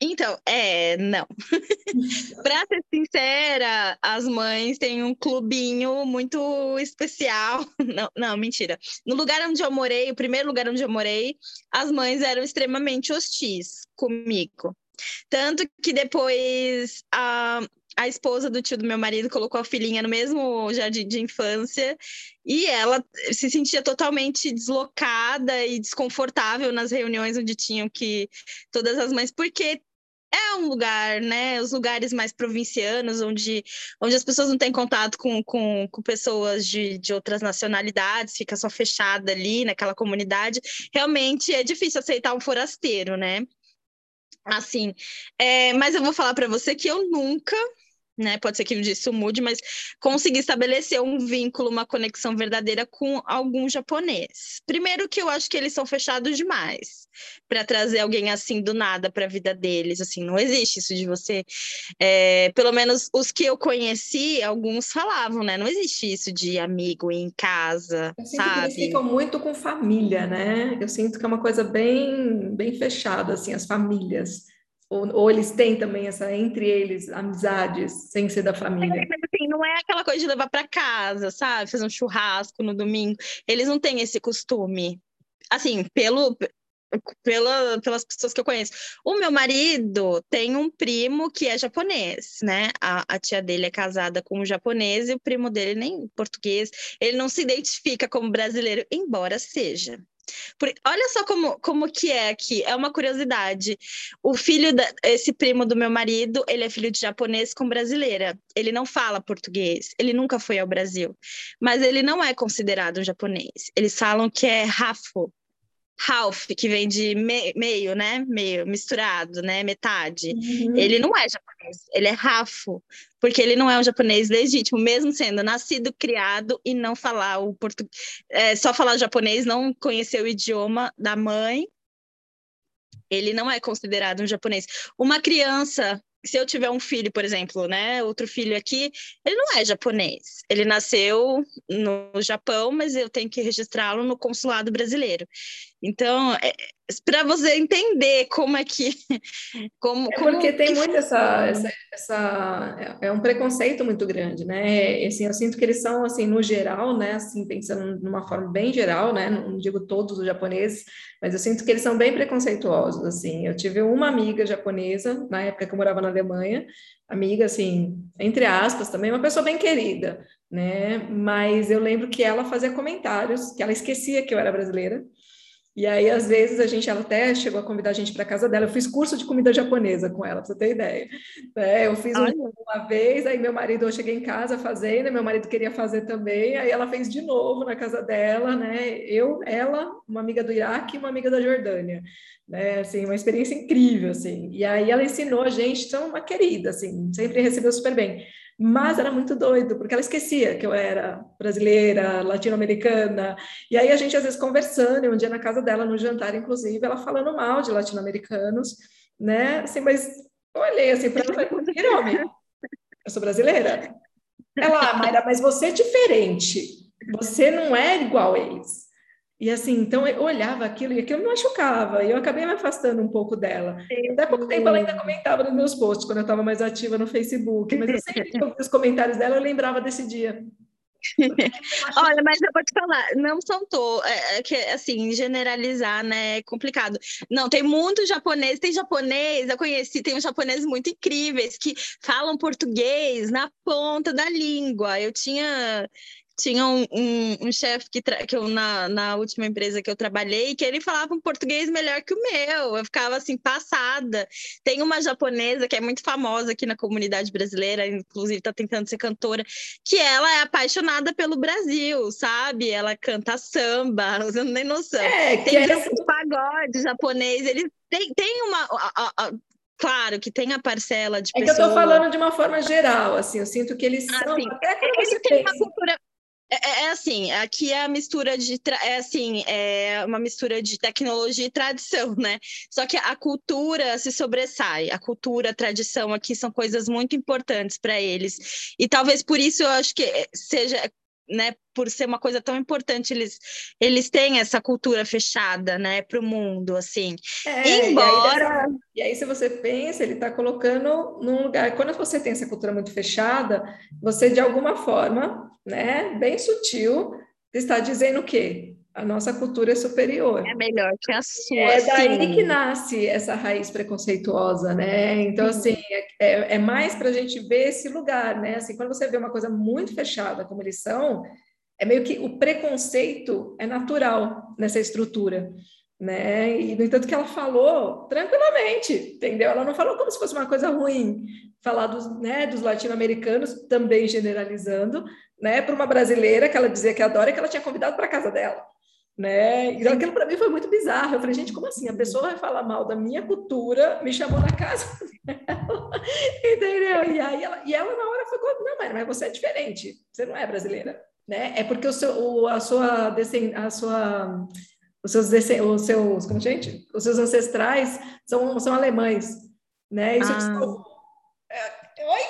Então, é, não. Para ser sincera, as mães têm um clubinho muito especial. Não, não, mentira. No lugar onde eu morei, o primeiro lugar onde eu morei, as mães eram extremamente hostis comigo. Tanto que depois a, a esposa do tio do meu marido colocou a filhinha no mesmo jardim de infância e ela se sentia totalmente deslocada e desconfortável nas reuniões onde tinham que todas as mães, porque é um lugar, né? Os lugares mais provincianos, onde, onde as pessoas não têm contato com, com, com pessoas de, de outras nacionalidades, fica só fechada ali naquela comunidade. Realmente é difícil aceitar um forasteiro, né? Assim, é, mas eu vou falar para você que eu nunca né? Pode ser que isso mude, mas conseguir estabelecer um vínculo, uma conexão verdadeira com algum japonês. Primeiro que eu acho que eles são fechados demais para trazer alguém assim do nada para a vida deles, assim, não existe isso de você, é, pelo menos os que eu conheci, alguns falavam, né? Não existe isso de amigo em casa, eu sabe? eles ficam muito com família, né? Eu sinto que é uma coisa bem, bem fechada, assim, as famílias. Ou, ou, eles têm também essa entre eles amizades sem ser da família? É, mas assim, não é aquela coisa de levar para casa, sabe? Fazer um churrasco no domingo. Eles não têm esse costume. Assim, pelo pela, pelas pessoas que eu conheço. O meu marido tem um primo que é japonês, né? A, a, tia dele é casada com um japonês e o primo dele nem português. Ele não se identifica como brasileiro, embora seja. Por, olha só como, como que é aqui, é uma curiosidade. O filho, da, esse primo do meu marido, ele é filho de japonês com brasileira. Ele não fala português, ele nunca foi ao Brasil, mas ele não é considerado um japonês. Eles falam que é rafo, half, que vem de me, meio, né? Meio misturado, né? Metade. Uhum. Ele não é japonês, ele é rafo, porque ele não é um japonês legítimo, mesmo sendo nascido, criado e não falar o português, é, só falar japonês, não conhecer o idioma da mãe. Ele não é considerado um japonês. Uma criança se eu tiver um filho, por exemplo, né, outro filho aqui, ele não é japonês. Ele nasceu no Japão, mas eu tenho que registrá-lo no consulado brasileiro. Então, é, para você entender como é que. Como, é porque como tem muito essa, essa, essa, É um preconceito muito grande, né? Assim, eu sinto que eles são, assim, no geral, né? Assim, pensando numa forma bem geral, né? Não digo todos os japoneses, mas eu sinto que eles são bem preconceituosos, assim. Eu tive uma amiga japonesa, na época que eu morava na Alemanha, amiga, assim, entre aspas também, uma pessoa bem querida, né? Mas eu lembro que ela fazia comentários, que ela esquecia que eu era brasileira, e aí, às vezes, a gente, ela até chegou a convidar a gente para casa dela. Eu fiz curso de comida japonesa com ela, para você ter ideia. É, eu fiz um, uma vez, aí meu marido, eu cheguei em casa fazendo, meu marido queria fazer também, aí ela fez de novo na casa dela, né? Eu, ela, uma amiga do Iraque e uma amiga da Jordânia. Né? Assim, uma experiência incrível, assim. E aí ela ensinou a gente, então, uma querida, assim, sempre recebeu super bem. Mas era muito doido, porque ela esquecia que eu era brasileira, latino-americana. E aí a gente, às vezes, conversando, um dia na casa dela, no jantar, inclusive, ela falando mal de latino-americanos, né? Assim, mas eu olhei assim para ela e falei, eu sou brasileira. Ela, ah, Mayra, mas você é diferente. Você não é igual a eles. E assim, então eu olhava aquilo e aquilo me machucava, e eu acabei me afastando um pouco dela. Sim. Até pouco tempo ela ainda comentava nos meus posts, quando eu estava mais ativa no Facebook, mas eu sempre que eu vi os comentários dela, eu lembrava desse dia. Olha, mas eu vou te falar, não são todos, é, é, que assim, generalizar, né, é complicado. Não, tem muito japonês, tem japonês, eu conheci, tem uns japoneses muito incríveis que falam português na ponta da língua. Eu tinha tinha um, um, um chefe que, que eu, na, na última empresa que eu trabalhei, que ele falava um português melhor que o meu. Eu ficava assim, passada. Tem uma japonesa que é muito famosa aqui na comunidade brasileira, inclusive está tentando ser cantora, que ela é apaixonada pelo Brasil, sabe? Ela canta samba, você não tem noção. É, tem é... grupo de pagode japonês, ele tem, tem uma. A, a, Claro que tem a parcela de é pessoas... que eu estou falando de uma forma geral, assim, eu sinto que eles ah, são... Até quando é você tem uma cultura é, é, é, assim, aqui é a mistura de é assim, é uma mistura de tecnologia e tradição, né? Só que a cultura se sobressai, a cultura, a tradição aqui são coisas muito importantes para eles. E talvez por isso eu acho que seja né, por ser uma coisa tão importante, eles, eles têm essa cultura fechada, né, para o mundo, assim. É, Embora... E aí, e aí, se você pensa, ele está colocando num lugar... Quando você tem essa cultura muito fechada, você, de alguma forma, né, bem sutil, está dizendo o quê? A nossa cultura é superior. É melhor que a sua. É daí sim. que nasce essa raiz preconceituosa, né? Então, assim, é, é mais para a gente ver esse lugar, né? Assim, quando você vê uma coisa muito fechada, como eles são, é meio que o preconceito é natural nessa estrutura, né? E, no entanto, que ela falou tranquilamente, entendeu? Ela não falou como se fosse uma coisa ruim. Falar dos, né, dos latino-americanos, também generalizando, né? Para uma brasileira que ela dizia que adora, que ela tinha convidado para casa dela né? Então aquilo para mim foi muito bizarro. Eu falei, gente, como assim? A pessoa vai falar mal da minha cultura, me chamou na casa dela, entendeu? E aí ela, e ela na hora ficou, não, mas você é diferente, você não é brasileira, né? É porque o seu, o, a sua, a sua, os seus, os seus, como gente, os seus ancestrais são, são alemães, né? Isso ah. é, oi.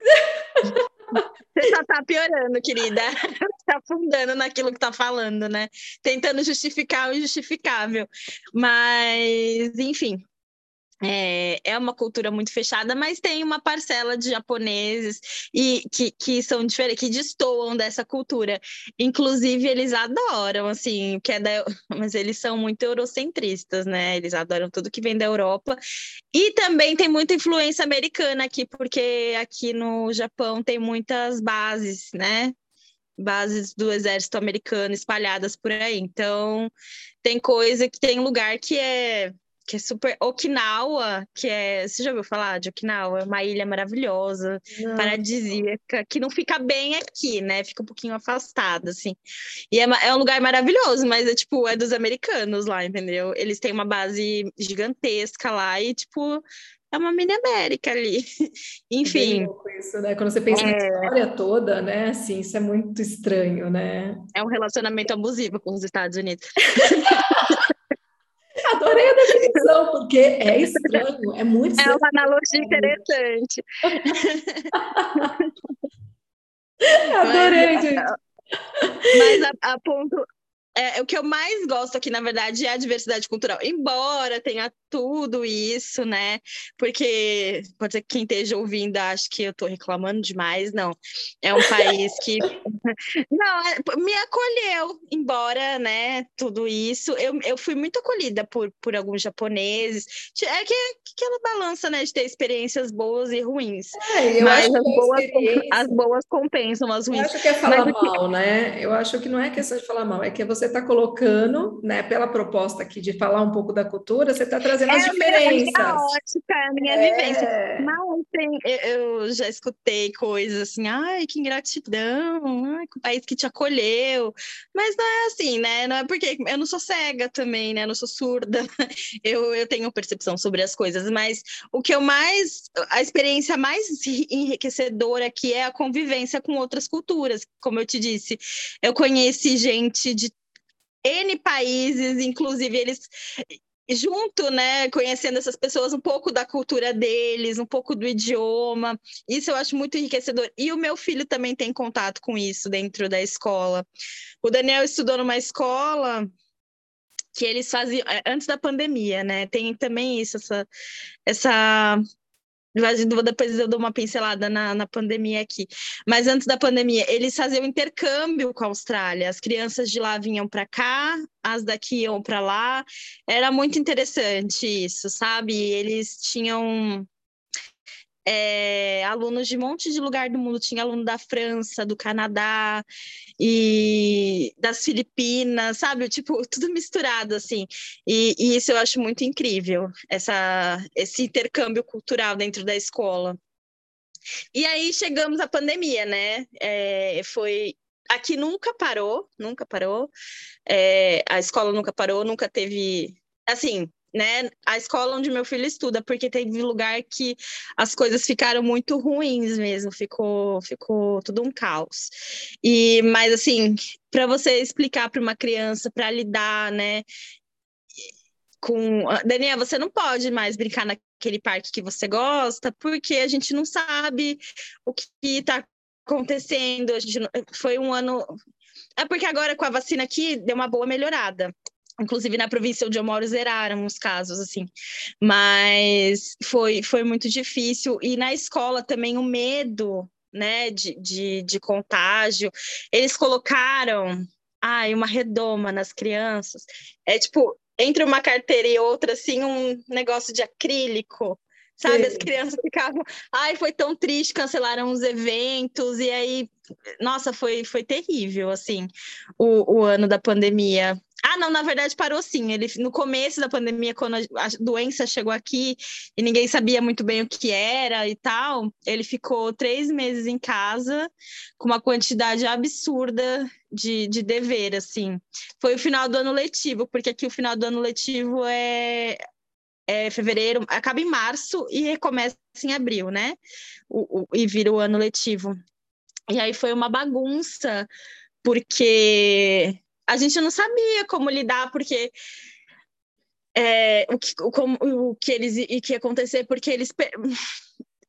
Você só tá piorando, querida. tá afundando naquilo que tá falando, né? Tentando justificar o injustificável. Mas, enfim, é, é uma cultura muito fechada, mas tem uma parcela de japoneses e que, que são diferentes, que destoam dessa cultura. Inclusive, eles adoram, assim, que é da, mas eles são muito eurocentristas, né? Eles adoram tudo que vem da Europa. E também tem muita influência americana aqui, porque aqui no Japão tem muitas bases, né? Bases do exército americano espalhadas por aí. Então, tem coisa que tem lugar que é que é super Okinawa, que é, você já ouviu falar de Okinawa? É uma ilha maravilhosa, não. paradisíaca, que não fica bem aqui, né? Fica um pouquinho afastada, assim. E é, é, um lugar maravilhoso, mas é tipo, é dos americanos lá, entendeu? Eles têm uma base gigantesca lá e, tipo, é uma mini América ali. Enfim. É isso, né? Quando você pensa é... na história toda, né? Assim, isso é muito estranho, né? É um relacionamento abusivo com os Estados Unidos. Adorei a definição, porque é estranho, é muito É uma analogia interessante. Adorei, mas, gente. Mas a, a ponto, é, o que eu mais gosto aqui, na verdade, é a diversidade cultural. Embora tenha tudo isso, né? Porque pode ser que quem esteja ouvindo ache que eu estou reclamando demais. Não. É um país que não, é, me acolheu, embora, né, tudo isso. Eu, eu fui muito acolhida por, por alguns japoneses. É que, que aquela balança, né, de ter experiências boas e ruins. É, Mas as boas, as boas compensam as ruins. Eu acho que é falar Mas, mal, né? Eu acho que não é questão de falar mal, é que você você está colocando, né, pela proposta aqui de falar um pouco da cultura, você está trazendo é as diferenças. É a minha ótica, a minha é... vivência. Mas tem, eu já escutei coisas assim, ai, que ingratidão, ai, que o país que te acolheu. Mas não é assim, né? Não é porque eu não sou cega também, né? Eu não sou surda. Eu, eu tenho percepção sobre as coisas, mas o que eu mais, a experiência mais enriquecedora aqui é a convivência com outras culturas, como eu te disse. Eu conheci gente de N países, inclusive eles junto, né, conhecendo essas pessoas, um pouco da cultura deles, um pouco do idioma. Isso eu acho muito enriquecedor. E o meu filho também tem contato com isso dentro da escola. O Daniel estudou numa escola que eles faziam é, antes da pandemia, né? Tem também isso, essa, essa depois eu dou uma pincelada na, na pandemia aqui. Mas antes da pandemia, eles faziam intercâmbio com a Austrália. As crianças de lá vinham para cá, as daqui iam para lá. Era muito interessante isso, sabe? Eles tinham é, alunos de um monte de lugar do mundo. Tinha aluno da França, do Canadá e das Filipinas, sabe? Tipo, tudo misturado, assim. E, e isso eu acho muito incrível, essa, esse intercâmbio cultural dentro da escola. E aí chegamos à pandemia, né? É, foi aqui nunca parou, nunca parou. É, a escola nunca parou, nunca teve. Assim, né, a escola onde meu filho estuda, porque teve lugar que as coisas ficaram muito ruins mesmo, ficou, ficou tudo um caos. E, mas assim, para você explicar para uma criança, para lidar, né, com Daniel, você não pode mais brincar naquele parque que você gosta, porque a gente não sabe o que está acontecendo. A gente não... foi um ano é porque agora com a vacina aqui deu uma boa melhorada. Inclusive na província onde eu moro zeraram os casos, assim. Mas foi, foi muito difícil. E na escola também o medo, né, de, de, de contágio. Eles colocaram, ai, uma redoma nas crianças. É tipo, entre uma carteira e outra, assim, um negócio de acrílico sabe? Sim. As crianças ficavam, ai, foi tão triste, cancelaram os eventos, e aí, nossa, foi, foi terrível, assim, o, o ano da pandemia. Ah, não, na verdade parou sim. Ele no começo da pandemia, quando a, a doença chegou aqui e ninguém sabia muito bem o que era e tal, ele ficou três meses em casa com uma quantidade absurda de, de dever, assim. Foi o final do ano letivo, porque aqui o final do ano letivo é é, fevereiro, acaba em março e recomeça em abril, né? O, o, e vira o ano letivo. E aí foi uma bagunça, porque a gente não sabia como lidar, porque é, o, que, como, o que eles e que ia acontecer, porque eles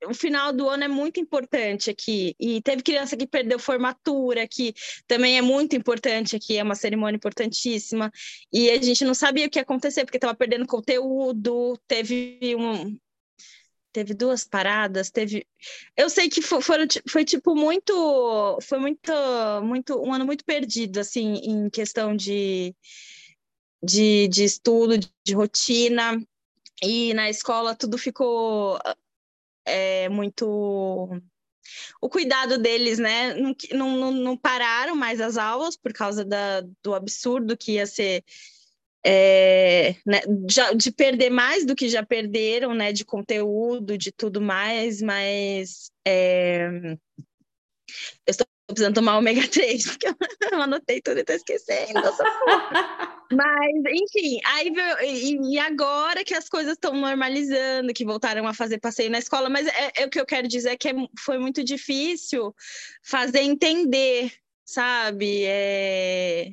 o final do ano é muito importante aqui. E teve criança que perdeu formatura, que também é muito importante aqui, é uma cerimônia importantíssima. E a gente não sabia o que ia acontecer, porque estava perdendo conteúdo, teve um. Teve duas paradas, teve. Eu sei que foi, foi, foi tipo muito. Foi muito, muito. Um ano muito perdido, assim, em questão de, de, de estudo, de rotina. E na escola tudo ficou é, muito o cuidado deles, né? Não, não, não, pararam mais as aulas por causa da, do absurdo que ia ser é, né, já, de perder mais do que já perderam, né? De conteúdo, de tudo mais, mas é, eu estou precisando tomar ômega 3, porque eu anotei tudo e estou esquecendo. Mas, enfim, aí e agora que as coisas estão normalizando, que voltaram a fazer passeio na escola, mas é, é o que eu quero dizer é que é, foi muito difícil fazer entender, sabe? É...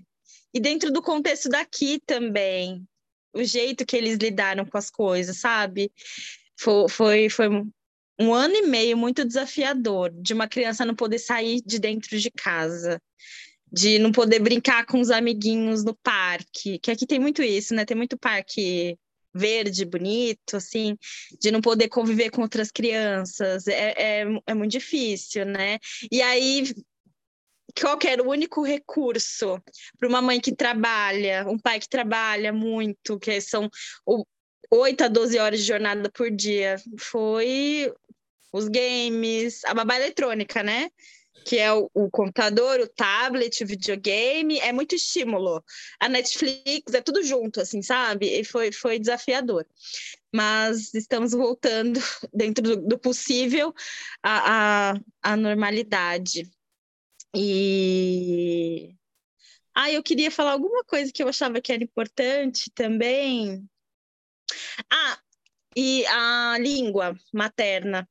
E dentro do contexto daqui também, o jeito que eles lidaram com as coisas, sabe? Foi, foi, foi um ano e meio muito desafiador de uma criança não poder sair de dentro de casa, de não poder brincar com os amiguinhos no parque, que aqui tem muito isso, né? Tem muito parque verde, bonito, assim, de não poder conviver com outras crianças, é, é, é muito difícil, né? E aí qual era o único recurso para uma mãe que trabalha, um pai que trabalha muito, que são 8 a 12 horas de jornada por dia, foi os games, a babá eletrônica, né? que é o, o, computador, o tablet, o videogame, é muito estímulo. A Netflix é tudo junto, assim, sabe? E foi, foi desafiador. Mas estamos voltando, dentro do, do possível, à, à normalidade. E. Ah, eu queria falar alguma coisa que eu achava que era importante também. Ah, e a língua materna.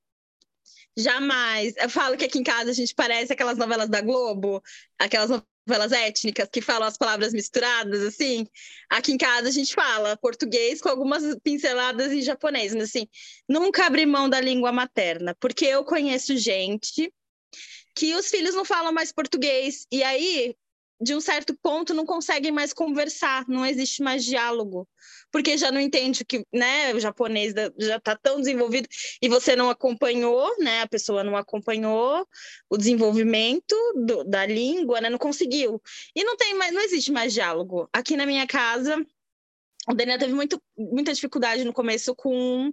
Jamais. Eu falo que aqui em casa a gente parece aquelas novelas da Globo, aquelas novelas étnicas que falam as palavras misturadas, assim. Aqui em casa a gente fala português com algumas pinceladas em japonês, mas assim, nunca abri mão da língua materna, porque eu conheço gente que os filhos não falam mais português, e aí de um certo ponto não conseguem mais conversar, não existe mais diálogo, porque já não entende que, né, o japonês já está tão desenvolvido e você não acompanhou, né, a pessoa não acompanhou o desenvolvimento do, da língua, né, não conseguiu. E não tem mais, não existe mais diálogo. Aqui na minha casa, o Daniel teve muito, muita dificuldade no começo com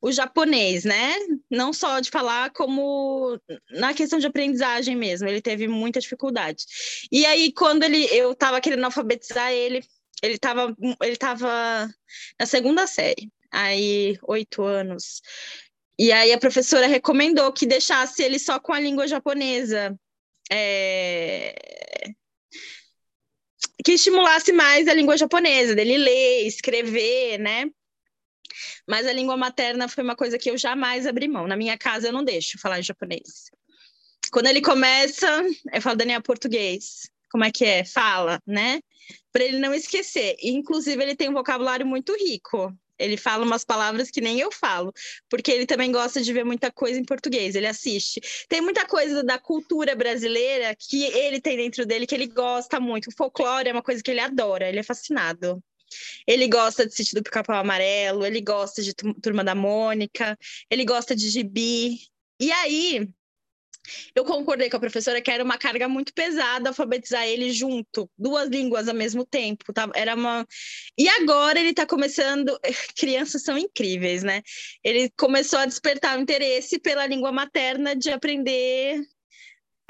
o japonês, né? Não só de falar, como na questão de aprendizagem mesmo, ele teve muita dificuldade. E aí, quando ele, eu estava querendo alfabetizar ele, ele estava ele tava na segunda série, aí oito anos. E aí a professora recomendou que deixasse ele só com a língua japonesa. É que estimulasse mais a língua japonesa, dele ler, escrever, né? Mas a língua materna foi uma coisa que eu jamais abri mão. Na minha casa eu não deixo falar em japonês. Quando ele começa, eu falo, Daniel, português. Como é que é? Fala, né? Para ele não esquecer. inclusive, ele tem um vocabulário muito rico. Ele fala umas palavras que nem eu falo, porque ele também gosta de ver muita coisa em português, ele assiste. Tem muita coisa da cultura brasileira que ele tem dentro dele que ele gosta muito. O folclore é uma coisa que ele adora, ele é fascinado. Ele gosta de Sítio do Pica-Pau Amarelo, ele gosta de Turma da Mônica, ele gosta de gibi. E aí, eu concordei com a professora que era uma carga muito pesada alfabetizar ele junto, duas línguas ao mesmo tempo. Tá? Era uma... E agora ele está começando. Crianças são incríveis, né? Ele começou a despertar o interesse pela língua materna de aprender.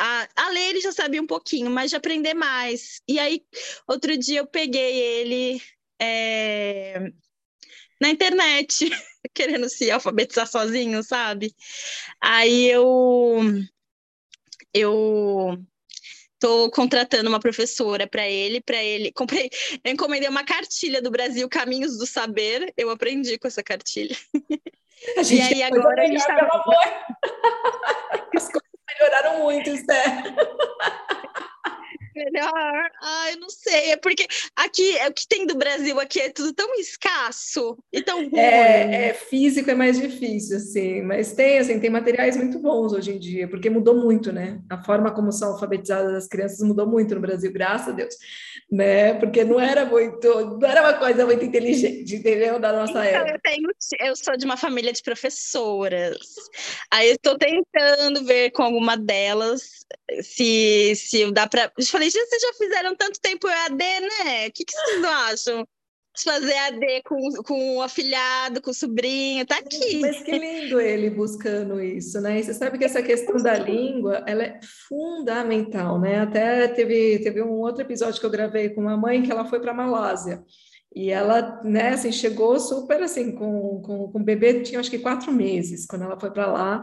A, a ler ele já sabia um pouquinho, mas de aprender mais. E aí, outro dia eu peguei ele é, na internet, querendo se alfabetizar sozinho, sabe? Aí eu eu tô contratando uma professora para ele, para ele. Comprei, eu encomendei uma cartilha do Brasil Caminhos do Saber. Eu aprendi com essa cartilha. A gente e aí agora a gente tá... pelo amor. As coisas melhoraram muito, Esther melhor. Ai, eu não sei. É porque aqui, é o que tem do Brasil aqui é tudo tão escasso e tão ruim. É, é, físico é mais difícil, assim, mas tem, assim, tem materiais muito bons hoje em dia, porque mudou muito, né? A forma como são alfabetizadas as crianças mudou muito no Brasil, graças a Deus, né? Porque não era muito, não era uma coisa muito inteligente, entendeu? Da nossa então, época. Eu, tenho, eu sou de uma família de professoras. Aí eu estou tentando ver com alguma delas se, se dá para. Eu falei, gente, vocês já fizeram tanto tempo EAD, né? O que, que vocês acham? fazer AD com, com o afilhado, com o sobrinho, tá aqui. Mas que lindo ele buscando isso, né? E você sabe que essa questão da língua, ela é fundamental, né? Até teve, teve um outro episódio que eu gravei com uma mãe que ela foi para Malásia. E ela, né, assim, chegou super assim, com, com, com o bebê, tinha acho que quatro meses quando ela foi para lá.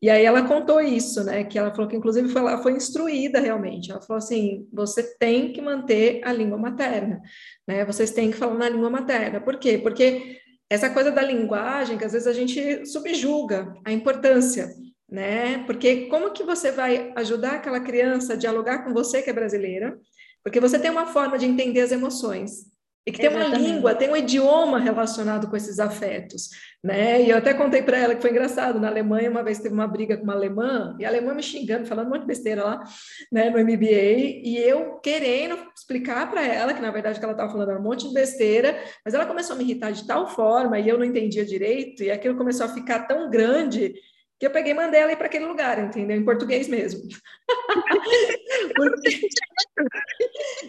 E aí ela contou isso, né? Que ela falou que, inclusive, foi, ela foi instruída realmente. Ela falou assim: você tem que manter a língua materna, né? Vocês têm que falar na língua materna. Por quê? Porque essa coisa da linguagem, que às vezes a gente subjuga a importância, né? Porque como que você vai ajudar aquela criança a dialogar com você que é brasileira? Porque você tem uma forma de entender as emoções. E que tem uma língua, tem um idioma relacionado com esses afetos, né? E eu até contei para ela que foi engraçado, na Alemanha uma vez teve uma briga com uma alemã, e a alemã me xingando, falando um monte de besteira lá, né, no MBA, e eu querendo explicar para ela que na verdade que ela estava falando era um monte de besteira, mas ela começou a me irritar de tal forma e eu não entendia direito, e aquilo começou a ficar tão grande que eu peguei e mandei ela ir para aquele lugar, entendeu? Em português mesmo. porque...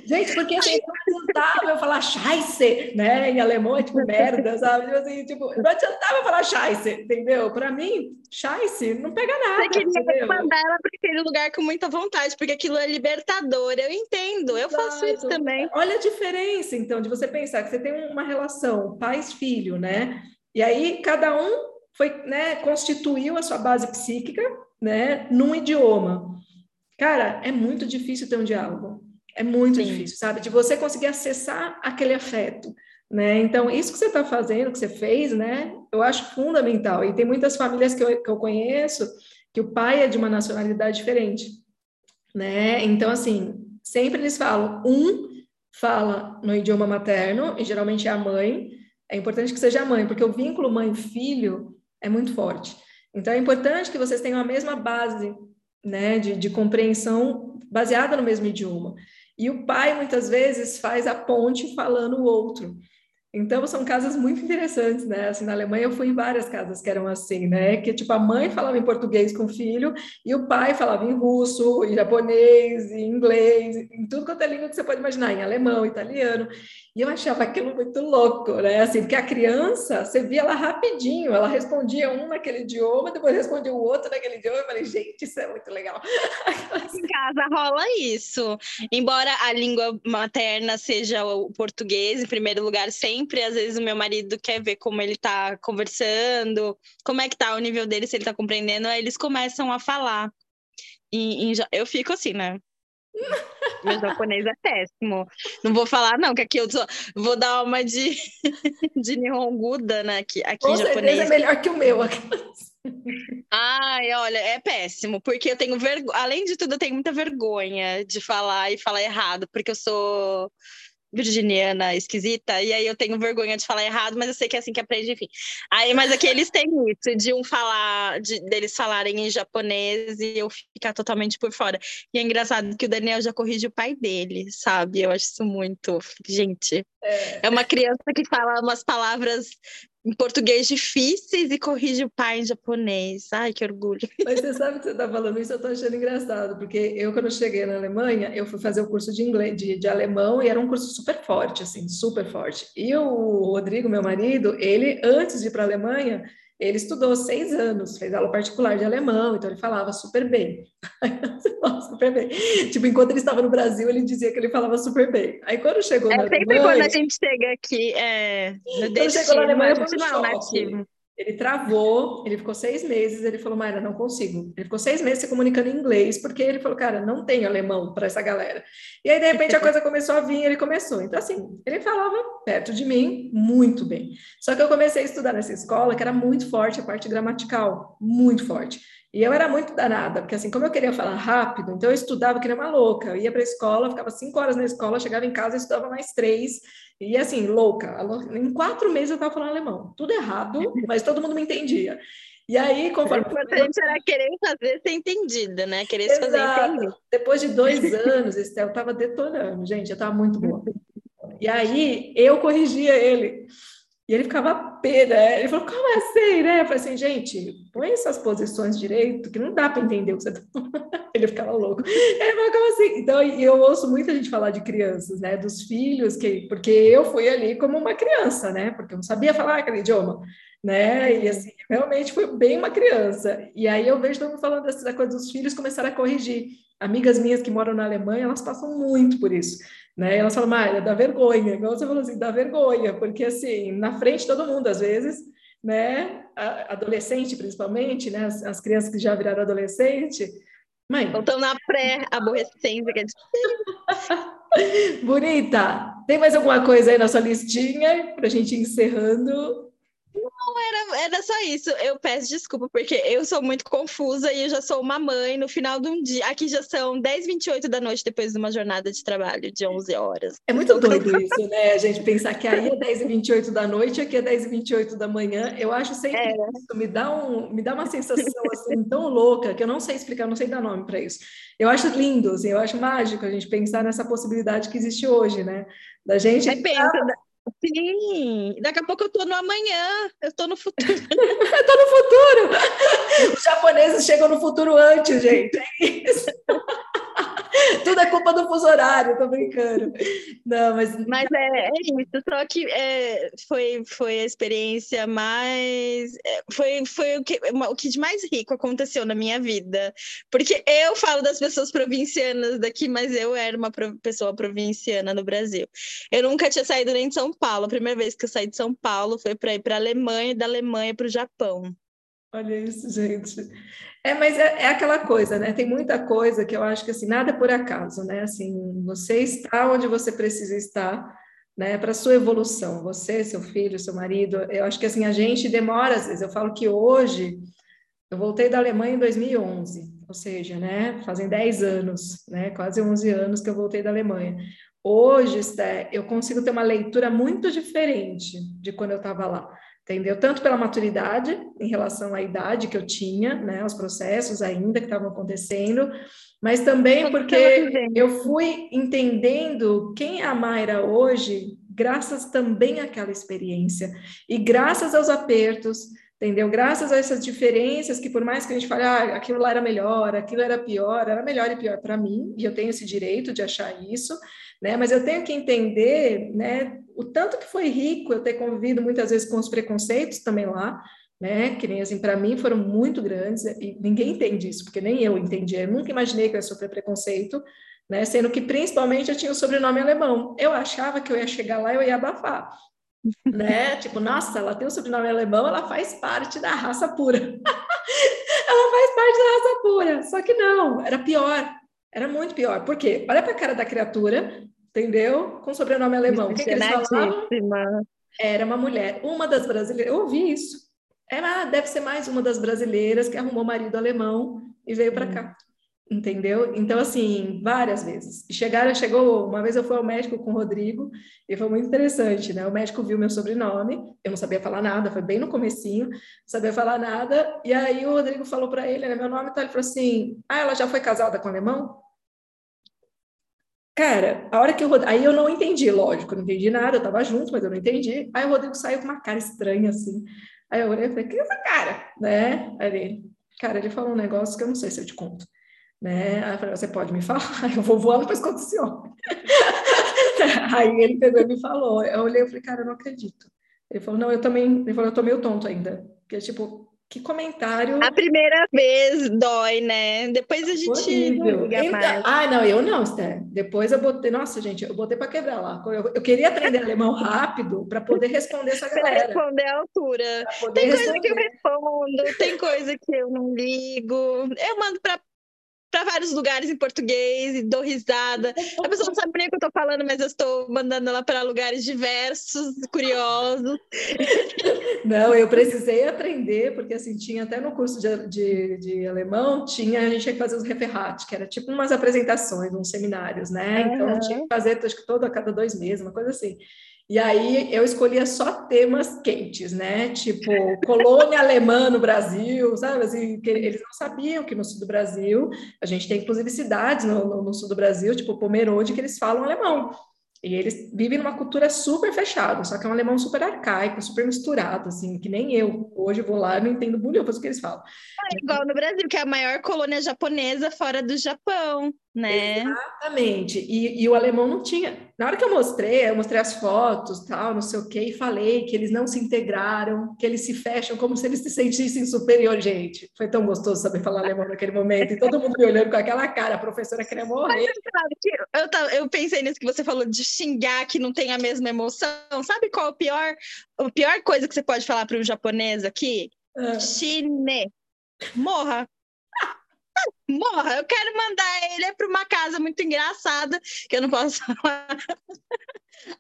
Gente, porque assim, não adiantava eu falar scheiße, né? Em alemão é tipo merda, sabe? Tipo assim, tipo, não adiantava eu falar scheiße, entendeu? Para mim, scheiße não pega nada. Você queria entendeu? mandar ela para aquele lugar com muita vontade, porque aquilo é libertador, eu entendo, eu Exato. faço isso também. Olha a diferença, então, de você pensar que você tem uma relação pais-filho, né? E aí cada um foi, né, constituiu a sua base psíquica, né, num idioma. Cara, é muito difícil ter um diálogo. É muito Sim. difícil, sabe? De você conseguir acessar aquele afeto, né? Então, isso que você está fazendo, que você fez, né? Eu acho fundamental. E tem muitas famílias que eu, que eu conheço que o pai é de uma nacionalidade diferente, né? Então, assim, sempre eles falam, um fala no idioma materno, e geralmente é a mãe. É importante que seja a mãe, porque o vínculo mãe-filho é muito forte. Então, é importante que vocês tenham a mesma base né, de, de compreensão baseada no mesmo idioma. E o pai, muitas vezes, faz a ponte falando o outro. Então, são casas muito interessantes, né? Assim, na Alemanha eu fui em várias casas que eram assim, né? Que, tipo, a mãe falava em português com o filho e o pai falava em russo, em japonês, em inglês, em tudo quanto é língua que você pode imaginar, em alemão, italiano. E eu achava aquilo muito louco, né? Assim, porque a criança, você via ela rapidinho, ela respondia um naquele idioma, depois respondia o outro naquele idioma. Eu falei, gente, isso é muito legal. Em casa rola isso. Embora a língua materna seja o português, em primeiro lugar, sempre, às vezes o meu marido quer ver como ele tá conversando, como é que tá o nível dele, se ele tá compreendendo, aí eles começam a falar. E, e eu fico assim, né? Meu japonês é péssimo. Não vou falar, não, que aqui eu só vou dar uma de, de Nihonguda, né? Aqui, aqui Com japonês. é melhor que o meu. Ai, olha, é péssimo, porque eu tenho vergonha. Além de tudo, eu tenho muita vergonha de falar e falar errado, porque eu sou virginiana esquisita, e aí eu tenho vergonha de falar errado, mas eu sei que é assim que aprende, enfim. Aí, mas aqui eles têm isso, de um falar, de, deles falarem em japonês e eu ficar totalmente por fora. E é engraçado que o Daniel já corrige o pai dele, sabe? Eu acho isso muito. Gente, é, é uma criança que fala umas palavras em português difíceis e corrige o pai em japonês. Ai, que orgulho. Mas você sabe que você está falando isso, eu estou achando engraçado, porque eu, quando cheguei na Alemanha, eu fui fazer o curso de inglês, de, de alemão, e era um curso super forte, assim, super forte. E o Rodrigo, meu marido, ele, antes de ir para a Alemanha, ele estudou seis anos, fez aula particular de alemão, então ele falava super bem. super bem. Tipo, enquanto ele estava no Brasil, ele dizia que ele falava super bem. Aí quando chegou é, na sempre Alemanha... quando a gente chega aqui, é, no quando chegou na Alemanha, foi um nativo. Ele travou, ele ficou seis meses, ele falou, Mayra, não consigo. Ele ficou seis meses se comunicando em inglês, porque ele falou, cara, não tenho alemão para essa galera. E aí, de repente, a coisa começou a vir, ele começou. Então, assim, ele falava perto de mim muito bem. Só que eu comecei a estudar nessa escola, que era muito forte a parte gramatical, muito forte. E eu era muito danada, porque assim, como eu queria falar rápido, então eu estudava que nem uma louca. Eu ia para a escola, ficava cinco horas na escola, chegava em casa e estudava mais três. E assim, louca. Em quatro meses eu estava falando alemão. Tudo errado, mas todo mundo me entendia. E aí, conforme. O importante era querer fazer ser entendida, né? Querer Exato. fazer entender. Depois de dois anos, Estel estava detonando, gente, eu estava muito boa. E aí, eu corrigia ele. E ele ficava pé, né? Ele falou, como assim, né? Eu falei assim, gente, põe essas posições direito, que não dá para entender o que você tá Ele ficava louco. Ele falou, como assim? Então, eu ouço muita gente falar de crianças, né? Dos filhos, que, porque eu fui ali como uma criança, né? Porque eu não sabia falar aquele idioma, né? E assim, realmente foi bem uma criança. E aí eu vejo todo mundo falando dessa coisa dos filhos começaram a corrigir. Amigas minhas que moram na Alemanha, elas passam muito por isso. Né? Elas falam, Maia, dá vergonha, igual você falou assim, dá vergonha, porque assim, na frente todo mundo, às vezes, né, adolescente principalmente, né, as, as crianças que já viraram adolescente, mãe... Estão na pré-aborrecência, quer dizer... Bonita, tem mais alguma coisa aí na sua listinha para a gente ir encerrando? Não, era, era só isso. Eu peço desculpa, porque eu sou muito confusa e eu já sou uma mãe no final de um dia. Aqui já são 10, 28 da noite, depois de uma jornada de trabalho de 11 horas. É muito doido isso, né? A gente pensar que aí é 10 e 28 da noite, aqui é 10 e 28 da manhã. Eu acho sempre é. isso. Me dá, um, me dá uma sensação assim, tão louca que eu não sei explicar, não sei dar nome para isso. Eu acho lindo, assim, eu acho mágico a gente pensar nessa possibilidade que existe hoje, né? Da gente. É, pensa, Sim, daqui a pouco eu tô no amanhã, eu tô no futuro. eu tô no futuro. Os japoneses chegam no futuro antes, gente. É isso. Tudo é culpa do fuso horário, tô brincando. Não, mas. Mas é, é isso, só que é, foi, foi a experiência mais. É, foi, foi o, que, o que de mais rico aconteceu na minha vida. Porque eu falo das pessoas provincianas daqui, mas eu era uma pessoa provinciana no Brasil. Eu nunca tinha saído nem de São Paulo. A primeira vez que eu saí de São Paulo foi para ir para a Alemanha da Alemanha para o Japão. Olha isso, gente. É, mas é, é, aquela coisa, né? Tem muita coisa que eu acho que assim, nada é por acaso, né? Assim, você está onde você precisa estar, né? Para sua evolução, você, seu filho, seu marido. Eu acho que assim, a gente demora às vezes. Eu falo que hoje eu voltei da Alemanha em 2011, ou seja, né, fazem 10 anos, né, quase 11 anos que eu voltei da Alemanha. Hoje, Sté, eu consigo ter uma leitura muito diferente de quando eu estava lá entendeu? Tanto pela maturidade em relação à idade que eu tinha, né, os processos ainda que estavam acontecendo, mas também porque eu fui entendendo quem é a Mayra hoje, graças também àquela experiência e graças aos apertos, entendeu? Graças a essas diferenças que por mais que a gente fale, ah, aquilo lá era melhor, aquilo era pior, era melhor e pior para mim, e eu tenho esse direito de achar isso, né? Mas eu tenho que entender, né, o tanto que foi rico eu ter convivido muitas vezes com os preconceitos também lá, né? Que nem assim, para mim foram muito grandes e ninguém entende isso, porque nem eu entendi. Eu nunca imaginei que eu ia sofrer preconceito, né? Sendo que principalmente eu tinha o sobrenome alemão. Eu achava que eu ia chegar lá e eu ia abafar. né? Tipo, nossa, ela tem o sobrenome alemão, ela faz parte da raça pura. ela faz parte da raça pura. Só que não, era pior. Era muito pior. Por quê? Olha para a cara da criatura, entendeu? Com sobrenome alemão. Falavam, era uma mulher, uma das brasileiras. Eu ouvi isso. Era, deve ser mais uma das brasileiras que arrumou marido alemão e veio para hum. cá. Entendeu? Então, assim, várias vezes. Chegaram, chegou, uma vez eu fui ao médico com o Rodrigo, e foi muito interessante, né? O médico viu meu sobrenome, eu não sabia falar nada, foi bem no comecinho, não sabia falar nada, e aí o Rodrigo falou para ele, né, meu nome, tá? ele falou assim, ah, ela já foi casada com o alemão? Cara, a hora que eu aí eu não entendi, lógico, não entendi nada, eu tava junto, mas eu não entendi. Aí o Rodrigo saiu com uma cara estranha assim. Aí eu olhei e falei, que é essa cara, né? Aí ele, cara, ele falou um negócio que eu não sei se eu te conto, né? Aí eu falei, você pode me falar? Eu vou voando para esse esse homem. aí ele pegou e me falou. Eu olhei e falei, cara, eu não acredito. Ele falou, não, eu também, ele falou, eu tô meio tonto ainda. Porque, tipo, que comentário. A primeira vez dói, né? Depois a gente não liga mais. Ah, não, eu não, Esther. Depois eu botei, nossa, gente, eu botei para quebrar lá. Eu, eu, queria aprender alemão rápido para poder responder essa galera. Para responder à altura. Tem responder. coisa que eu respondo, tem coisa que eu não ligo. Eu mando para para vários lugares em português e dou risada. A pessoa não sabe nem o que eu estou falando, mas eu estou mandando ela para lugares diversos, curiosos. Não, eu precisei aprender, porque assim, tinha até no curso de, de, de alemão, tinha, a gente tinha que fazer os referrat, que era tipo umas apresentações, uns seminários, né? Uhum. Então tinha que fazer, acho que todo a cada dois meses, uma coisa assim. E aí eu escolhia só temas quentes, né? Tipo, colônia alemã no Brasil, sabe? Assim, eles não sabiam que no sul do Brasil, a gente tem inclusive cidades no, no, no sul do Brasil, tipo Pomerode, que eles falam alemão. E eles vivem numa cultura super fechada, só que é um alemão super arcaico, super misturado, assim, que nem eu. Hoje eu vou lá e não entendo bulhufas o que eles falam. É igual no Brasil, que é a maior colônia japonesa fora do Japão, né? Exatamente. E, e o alemão não tinha na hora que eu mostrei, eu mostrei as fotos, tal, não sei o quê, e falei que eles não se integraram, que eles se fecham como se eles se sentissem superior, gente. Foi tão gostoso saber falar alemão naquele momento, e todo mundo me olhando com aquela cara, a professora queria morrer. Eu, eu pensei nisso que você falou de xingar que não tem a mesma emoção. Sabe qual é o pior, a pior coisa que você pode falar para um japonês aqui? Ah. Chine. Morra morra. Eu quero mandar ele para uma casa muito engraçada, que eu não posso falar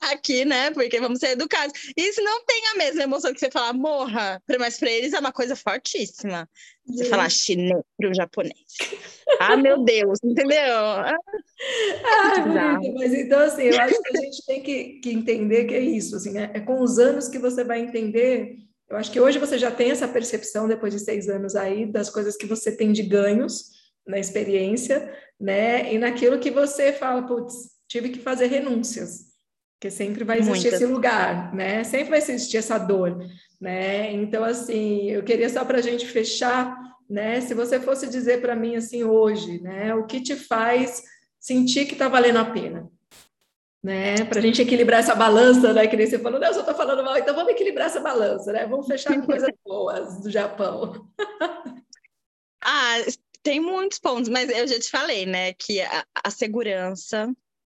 aqui, né? Porque vamos ser educados. Isso não tem a mesma emoção que você falar morra, mas para eles é uma coisa fortíssima. Você Sim. falar chinês para o japonês. Ah, meu Deus, entendeu? Ah, mas então, assim, eu acho que a gente tem que, que entender que é isso. Assim, é, é com os anos que você vai entender eu acho que hoje você já tem essa percepção, depois de seis anos aí, das coisas que você tem de ganhos na experiência, né? E naquilo que você fala, putz, tive que fazer renúncias, Porque sempre vai existir Muitas. esse lugar, né? Sempre vai existir essa dor, né? Então, assim, eu queria só para a gente fechar, né? Se você fosse dizer para mim assim hoje, né? O que te faz sentir que está valendo a pena? Né? Para a gente equilibrar essa balança, né? Que nem você falou, não, eu só estou falando mal, então vamos equilibrar essa balança, né? Vamos fechar com coisas boas do Japão. ah, tem muitos pontos, mas eu já te falei, né? Que a, a segurança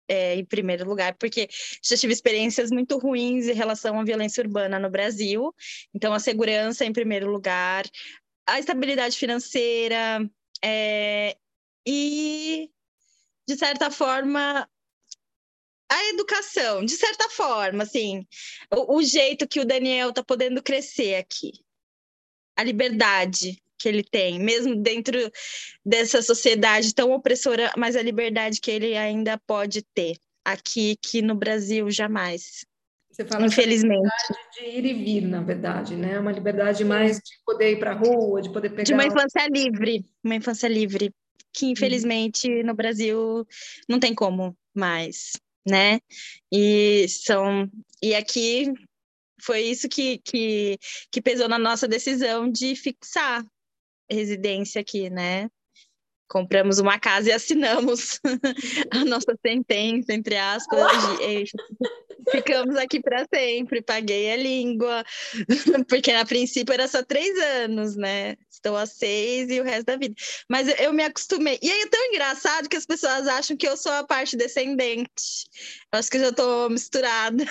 é, em primeiro lugar, porque já tive experiências muito ruins em relação à violência urbana no Brasil. Então, a segurança em primeiro lugar, a estabilidade financeira é, e, de certa forma, a educação, de certa forma, assim, o, o jeito que o Daniel está podendo crescer aqui, a liberdade, que ele tem, mesmo dentro dessa sociedade tão opressora, mas a liberdade que ele ainda pode ter aqui, que no Brasil jamais. Você fala infelizmente de ir e vir, na verdade, né? Uma liberdade mais de poder ir para a rua, de poder pegar. De uma infância livre, uma infância livre, que infelizmente uhum. no Brasil não tem como mais, né? E são e aqui foi isso que, que, que pesou na nossa decisão de fixar residência aqui, né? Compramos uma casa e assinamos a nossa sentença, entre aspas. Ficamos aqui para sempre, paguei a língua, porque a princípio era só três anos, né? Estou a seis e o resto da vida. Mas eu me acostumei. E aí é tão engraçado que as pessoas acham que eu sou a parte descendente. Eu acho que eu já estou misturada.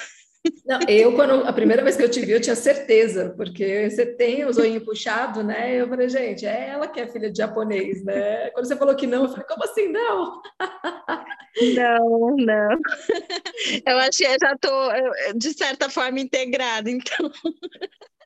Não, eu, quando a primeira vez que eu te vi, eu tinha certeza, porque você tem o zoinho puxado, né? Eu falei, gente, é ela que é filha de japonês, né? Quando você falou que não, eu falei, como assim não? Não, não. Eu acho que eu já estou, de certa forma, integrada, então.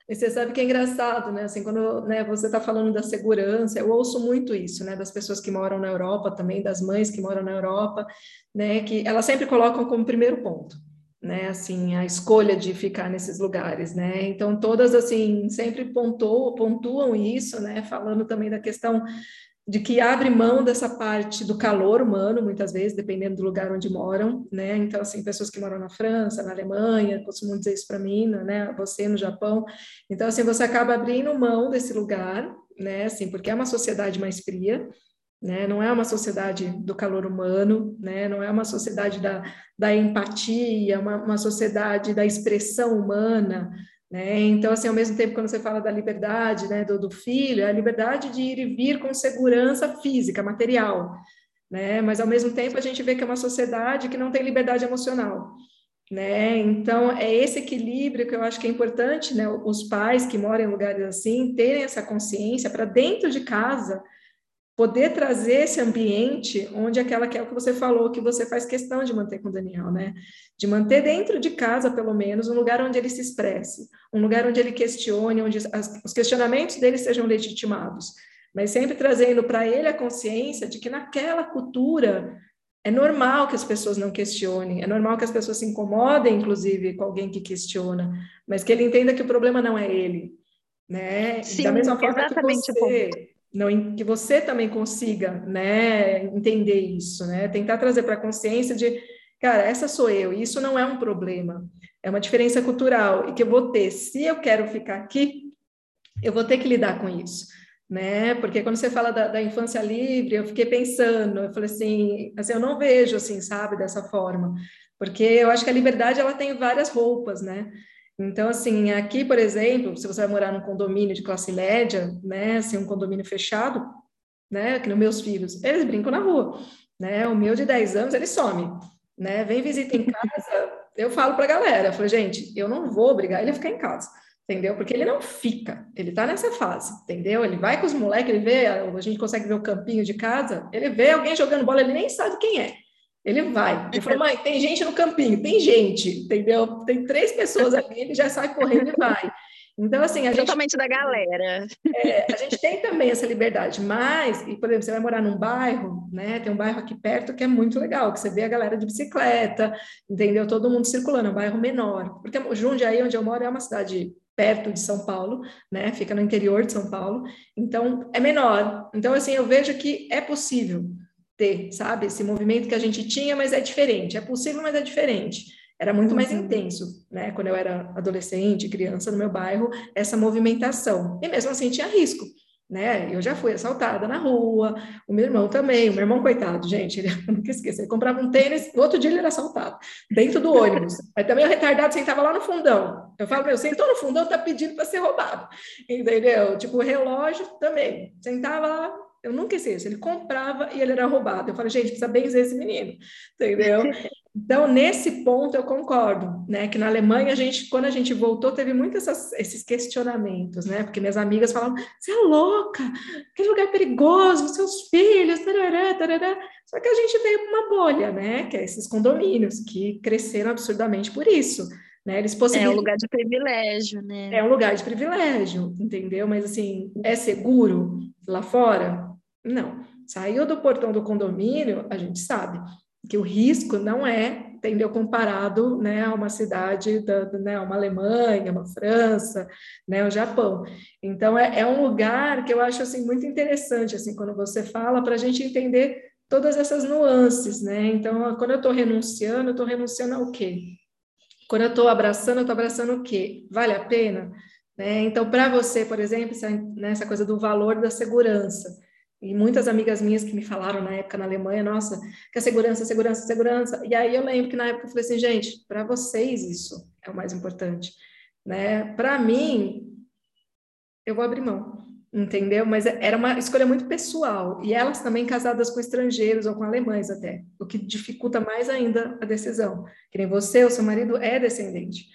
E você sabe que é engraçado, né? Assim, quando né, você está falando da segurança, eu ouço muito isso, né? Das pessoas que moram na Europa também, das mães que moram na Europa, né? Que elas sempre colocam como primeiro ponto né, assim, a escolha de ficar nesses lugares, né, então todas, assim, sempre pontuam, pontuam isso, né, falando também da questão de que abre mão dessa parte do calor humano, muitas vezes, dependendo do lugar onde moram, né, então, assim, pessoas que moram na França, na Alemanha, costumam dizer isso para mim, né, você no Japão, então, assim, você acaba abrindo mão desse lugar, né, assim, porque é uma sociedade mais fria, né? Não é uma sociedade do calor humano, né? Não é uma sociedade da, da empatia, uma, uma sociedade da expressão humana, né? Então, assim, ao mesmo tempo, quando você fala da liberdade, né, do, do filho, é a liberdade de ir e vir com segurança física, material, né? Mas, ao mesmo tempo, a gente vê que é uma sociedade que não tem liberdade emocional, né? Então, é esse equilíbrio que eu acho que é importante, né? Os pais que moram em lugares assim terem essa consciência para dentro de casa poder trazer esse ambiente onde aquela que é o que você falou, que você faz questão de manter com o Daniel, né? De manter dentro de casa, pelo menos, um lugar onde ele se expresse, um lugar onde ele questione, onde as, os questionamentos dele sejam legitimados, mas sempre trazendo para ele a consciência de que naquela cultura é normal que as pessoas não questionem, é normal que as pessoas se incomodem, inclusive, com alguém que questiona, mas que ele entenda que o problema não é ele, né? Sim, da mesma forma que você não, que você também consiga, né, entender isso, né, tentar trazer para a consciência de, cara, essa sou eu, e isso não é um problema, é uma diferença cultural, e que eu vou ter, se eu quero ficar aqui, eu vou ter que lidar com isso, né, porque quando você fala da, da infância livre, eu fiquei pensando, eu falei assim, assim, eu não vejo assim, sabe, dessa forma, porque eu acho que a liberdade, ela tem várias roupas, né, então, assim, aqui, por exemplo, se você vai morar num condomínio de classe média, né, assim, um condomínio fechado, né, que nos meus filhos, eles brincam na rua, né, o meu de 10 anos, ele some, né, vem visita em casa, eu falo pra galera, eu falo, gente, eu não vou obrigar ele ficar em casa, entendeu? Porque ele não fica, ele tá nessa fase, entendeu? Ele vai com os moleques, ele vê, a gente consegue ver o campinho de casa, ele vê alguém jogando bola, ele nem sabe quem é, ele vai. Ele falou, mãe, tem gente no campinho, tem gente, entendeu? Tem três pessoas ali, ele já sai correndo e vai. Então, assim, a gente... Totalmente da galera. É, a gente tem também essa liberdade, mas, e, por exemplo, você vai morar num bairro, né? Tem um bairro aqui perto que é muito legal, que você vê a galera de bicicleta, entendeu? Todo mundo circulando, é um bairro menor. Porque Jundiaí, onde eu moro, é uma cidade perto de São Paulo, né? Fica no interior de São Paulo, então é menor. Então, assim, eu vejo que é possível ter, sabe? Esse movimento que a gente tinha, mas é diferente. É possível, mas é diferente. Era muito mais uhum. intenso, né? Quando eu era adolescente, criança no meu bairro, essa movimentação. E mesmo assim tinha risco, né? Eu já fui assaltada na rua, o meu irmão também, o meu irmão, coitado, gente, ele nunca esqueci, ele comprava um tênis, no outro dia ele era assaltado, dentro do ônibus. Aí também o retardado sentava lá no fundão. Eu falo, meu, sentou no fundão, tá pedindo para ser roubado, entendeu? Tipo, o relógio também, sentava lá, eu nunca esqueço, ele comprava e ele era roubado. Eu falei, gente, precisa benzer esse menino, entendeu? Então, nesse ponto eu concordo, né? Que na Alemanha a gente, quando a gente voltou, teve muitos esses questionamentos, né? Porque minhas amigas falavam, você é louca, aquele lugar é perigoso, seus filhos, tarará, tarará. Só que a gente veio para uma bolha, né? Que é esses condomínios que cresceram absurdamente por isso. Né? Eles possibilitam... É um lugar de privilégio, né? É um lugar de privilégio, entendeu? Mas assim, é seguro lá fora? Não. Saiu do portão do condomínio, a gente sabe que o risco não é, entendeu, comparado, né, a uma cidade, da, né, uma Alemanha, uma França, né, o Japão. Então, é, é um lugar que eu acho, assim, muito interessante, assim, quando você fala, para a gente entender todas essas nuances, né? Então, quando eu estou renunciando, eu estou renunciando ao quê? Quando eu estou abraçando, eu estou abraçando o quê? Vale a pena? Né? Então, para você, por exemplo, essa, né, essa coisa do valor da segurança, e muitas amigas minhas que me falaram na época na Alemanha, nossa, que a segurança, segurança, segurança. E aí eu lembro que na época eu falei assim, gente, para vocês isso é o mais importante, né? Para mim, eu vou abrir mão, entendeu? Mas era uma escolha muito pessoal. E elas também casadas com estrangeiros ou com alemães até, o que dificulta mais ainda a decisão. Que nem você, o seu marido é descendente.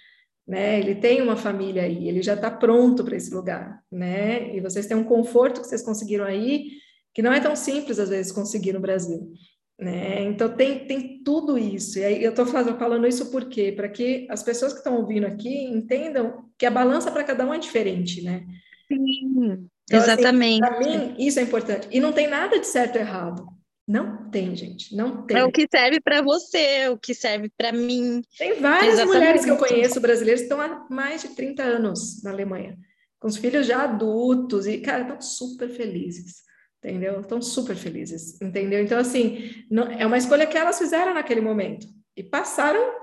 Né? Ele tem uma família aí, ele já está pronto para esse lugar, né? E vocês têm um conforto que vocês conseguiram aí, que não é tão simples às vezes conseguir no Brasil. Né? Então tem, tem tudo isso. E aí eu estou falando isso por quê? Para que as pessoas que estão ouvindo aqui entendam que a balança para cada um é diferente, né? Sim, então, assim, exatamente. Assim, para mim, isso é importante. E não tem nada de certo ou errado. Não tem, gente, não tem. É o que serve para você, o que serve para mim. Tem várias Exatamente. mulheres que eu conheço brasileiras que estão há mais de 30 anos na Alemanha, com os filhos já adultos e, cara, estão super felizes entendeu? Estão super felizes, entendeu? Então, assim, não, é uma escolha que elas fizeram naquele momento e passaram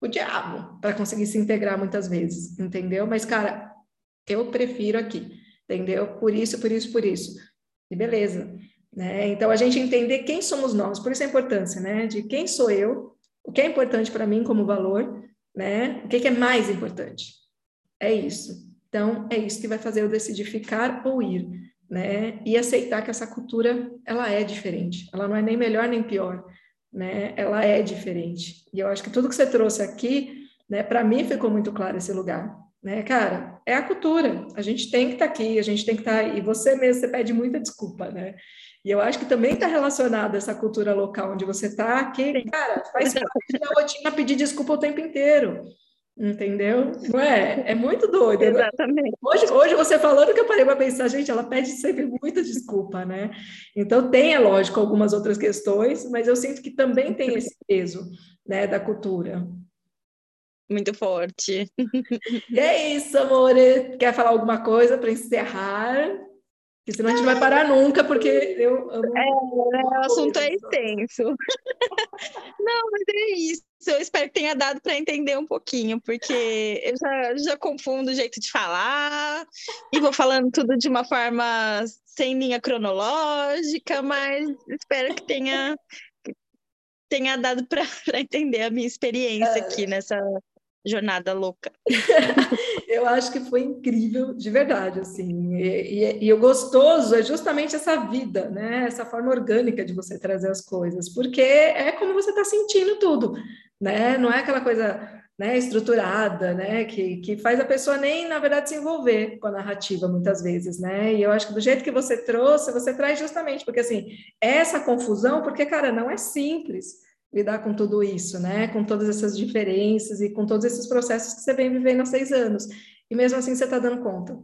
o diabo para conseguir se integrar muitas vezes, entendeu? Mas, cara, eu prefiro aqui, entendeu? Por isso, por isso, por isso. E beleza, né? Então, a gente entender quem somos nós, por isso a importância, né? De quem sou eu, o que é importante para mim como valor, né? O que, que é mais importante? É isso. Então, é isso que vai fazer eu decidir ficar ou ir né? E aceitar que essa cultura ela é diferente, ela não é nem melhor nem pior, né? Ela é diferente. E eu acho que tudo que você trouxe aqui, né? Para mim ficou muito claro esse lugar, né? Cara, é a cultura. A gente tem que estar tá aqui, a gente tem que estar. Tá... E você mesmo você pede muita desculpa, né? E eu acho que também está relacionado a essa cultura local onde você está, que, cara, faz parte da rotina pedir desculpa o tempo inteiro. Entendeu? Não é? Muito doido. Exatamente. Hoje, hoje você falando que eu parei para pensar, gente, ela pede sempre muita desculpa, né? Então tem, é lógico, algumas outras questões, mas eu sinto que também tem esse peso, né, da cultura. Muito forte. E é isso, amor. Quer falar alguma coisa para encerrar? Porque senão a gente não vai parar nunca, porque eu amo. É, o assunto é extenso. não, mas é isso. Eu espero que tenha dado para entender um pouquinho, porque eu já, já confundo o jeito de falar e vou falando tudo de uma forma sem linha cronológica, mas espero que tenha, tenha dado para entender a minha experiência aqui nessa jornada louca. eu acho que foi incrível, de verdade, assim. E, e, e, o gostoso é justamente essa vida, né? Essa forma orgânica de você trazer as coisas, porque é como você está sentindo tudo, né? Não é aquela coisa né, estruturada, né, que, que faz a pessoa nem, na verdade, se envolver com a narrativa, muitas vezes, né, e eu acho que do jeito que você trouxe, você traz justamente, porque, assim, essa confusão, porque, cara, não é simples, lidar com tudo isso, né? Com todas essas diferenças e com todos esses processos que você vem vivendo há seis anos. E mesmo assim você está dando conta.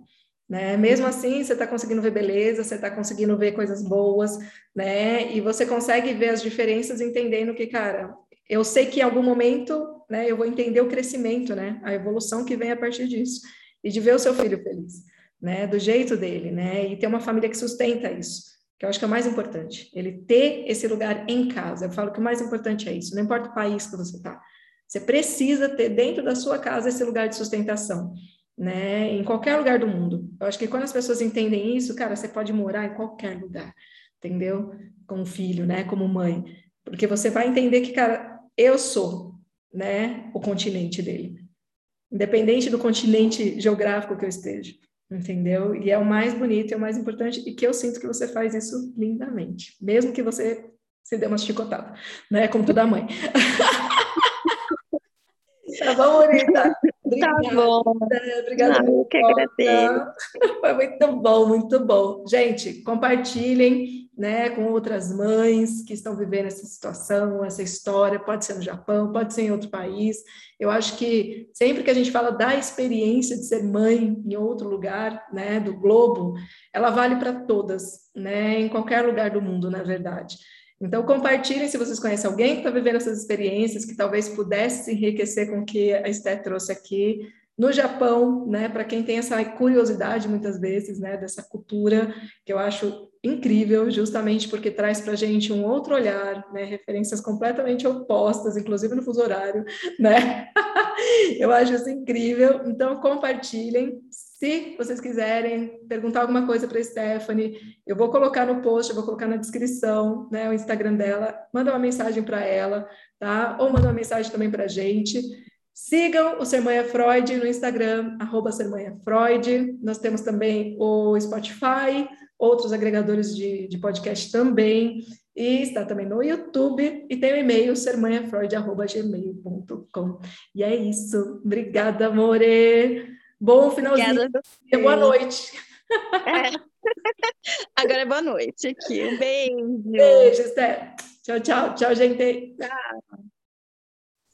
Né? Mesmo assim, você está conseguindo ver beleza, você está conseguindo ver coisas boas, né? E você consegue ver as diferenças entendendo que, cara, eu sei que em algum momento, né, eu vou entender o crescimento, né? A evolução que vem a partir disso. E de ver o seu filho feliz, né? Do jeito dele, né? E ter uma família que sustenta isso que eu acho que é o mais importante, ele ter esse lugar em casa. Eu falo que o mais importante é isso, não importa o país que você está, Você precisa ter dentro da sua casa esse lugar de sustentação, né? Em qualquer lugar do mundo. Eu acho que quando as pessoas entendem isso, cara, você pode morar em qualquer lugar, entendeu? Como filho, né? Como mãe. Porque você vai entender que, cara, eu sou, né? O continente dele. Independente do continente geográfico que eu esteja entendeu? E é o mais bonito, é o mais importante, e que eu sinto que você faz isso lindamente, mesmo que você se dê uma chicotada, né? Como toda mãe. tá bom, Rita? Obrigada. Tá bom. Obrigada. Não, eu que agradeço. Foi muito bom, muito bom. Gente, compartilhem né, com outras mães que estão vivendo essa situação, essa história, pode ser no Japão, pode ser em outro país. Eu acho que sempre que a gente fala da experiência de ser mãe em outro lugar, né, do globo, ela vale para todas, né, em qualquer lugar do mundo, na verdade. Então, compartilhem se vocês conhecem alguém que está vivendo essas experiências, que talvez pudesse se enriquecer com o que a Esté trouxe aqui. No Japão, né, para quem tem essa curiosidade muitas vezes, né, dessa cultura, que eu acho incrível, justamente porque traz para a gente um outro olhar, né, referências completamente opostas, inclusive no fuso horário, né? eu acho isso incrível. Então, compartilhem. Se vocês quiserem perguntar alguma coisa para a Stephanie, eu vou colocar no post, eu vou colocar na descrição, né, o Instagram dela. Manda uma mensagem para ela, tá? Ou manda uma mensagem também para a gente. Sigam o Sermanha Freud no Instagram, arroba Sermanha Freud. Nós temos também o Spotify, outros agregadores de, de podcast também. E está também no YouTube e tem o e-mail sermanhafreud.gmail.com. E é isso. Obrigada, amore. Bom finalzinho. Boa noite. É. Agora é boa noite aqui. Um beijo. Beijo, Esther. Tchau, tchau. Tchau, gente. Tchau.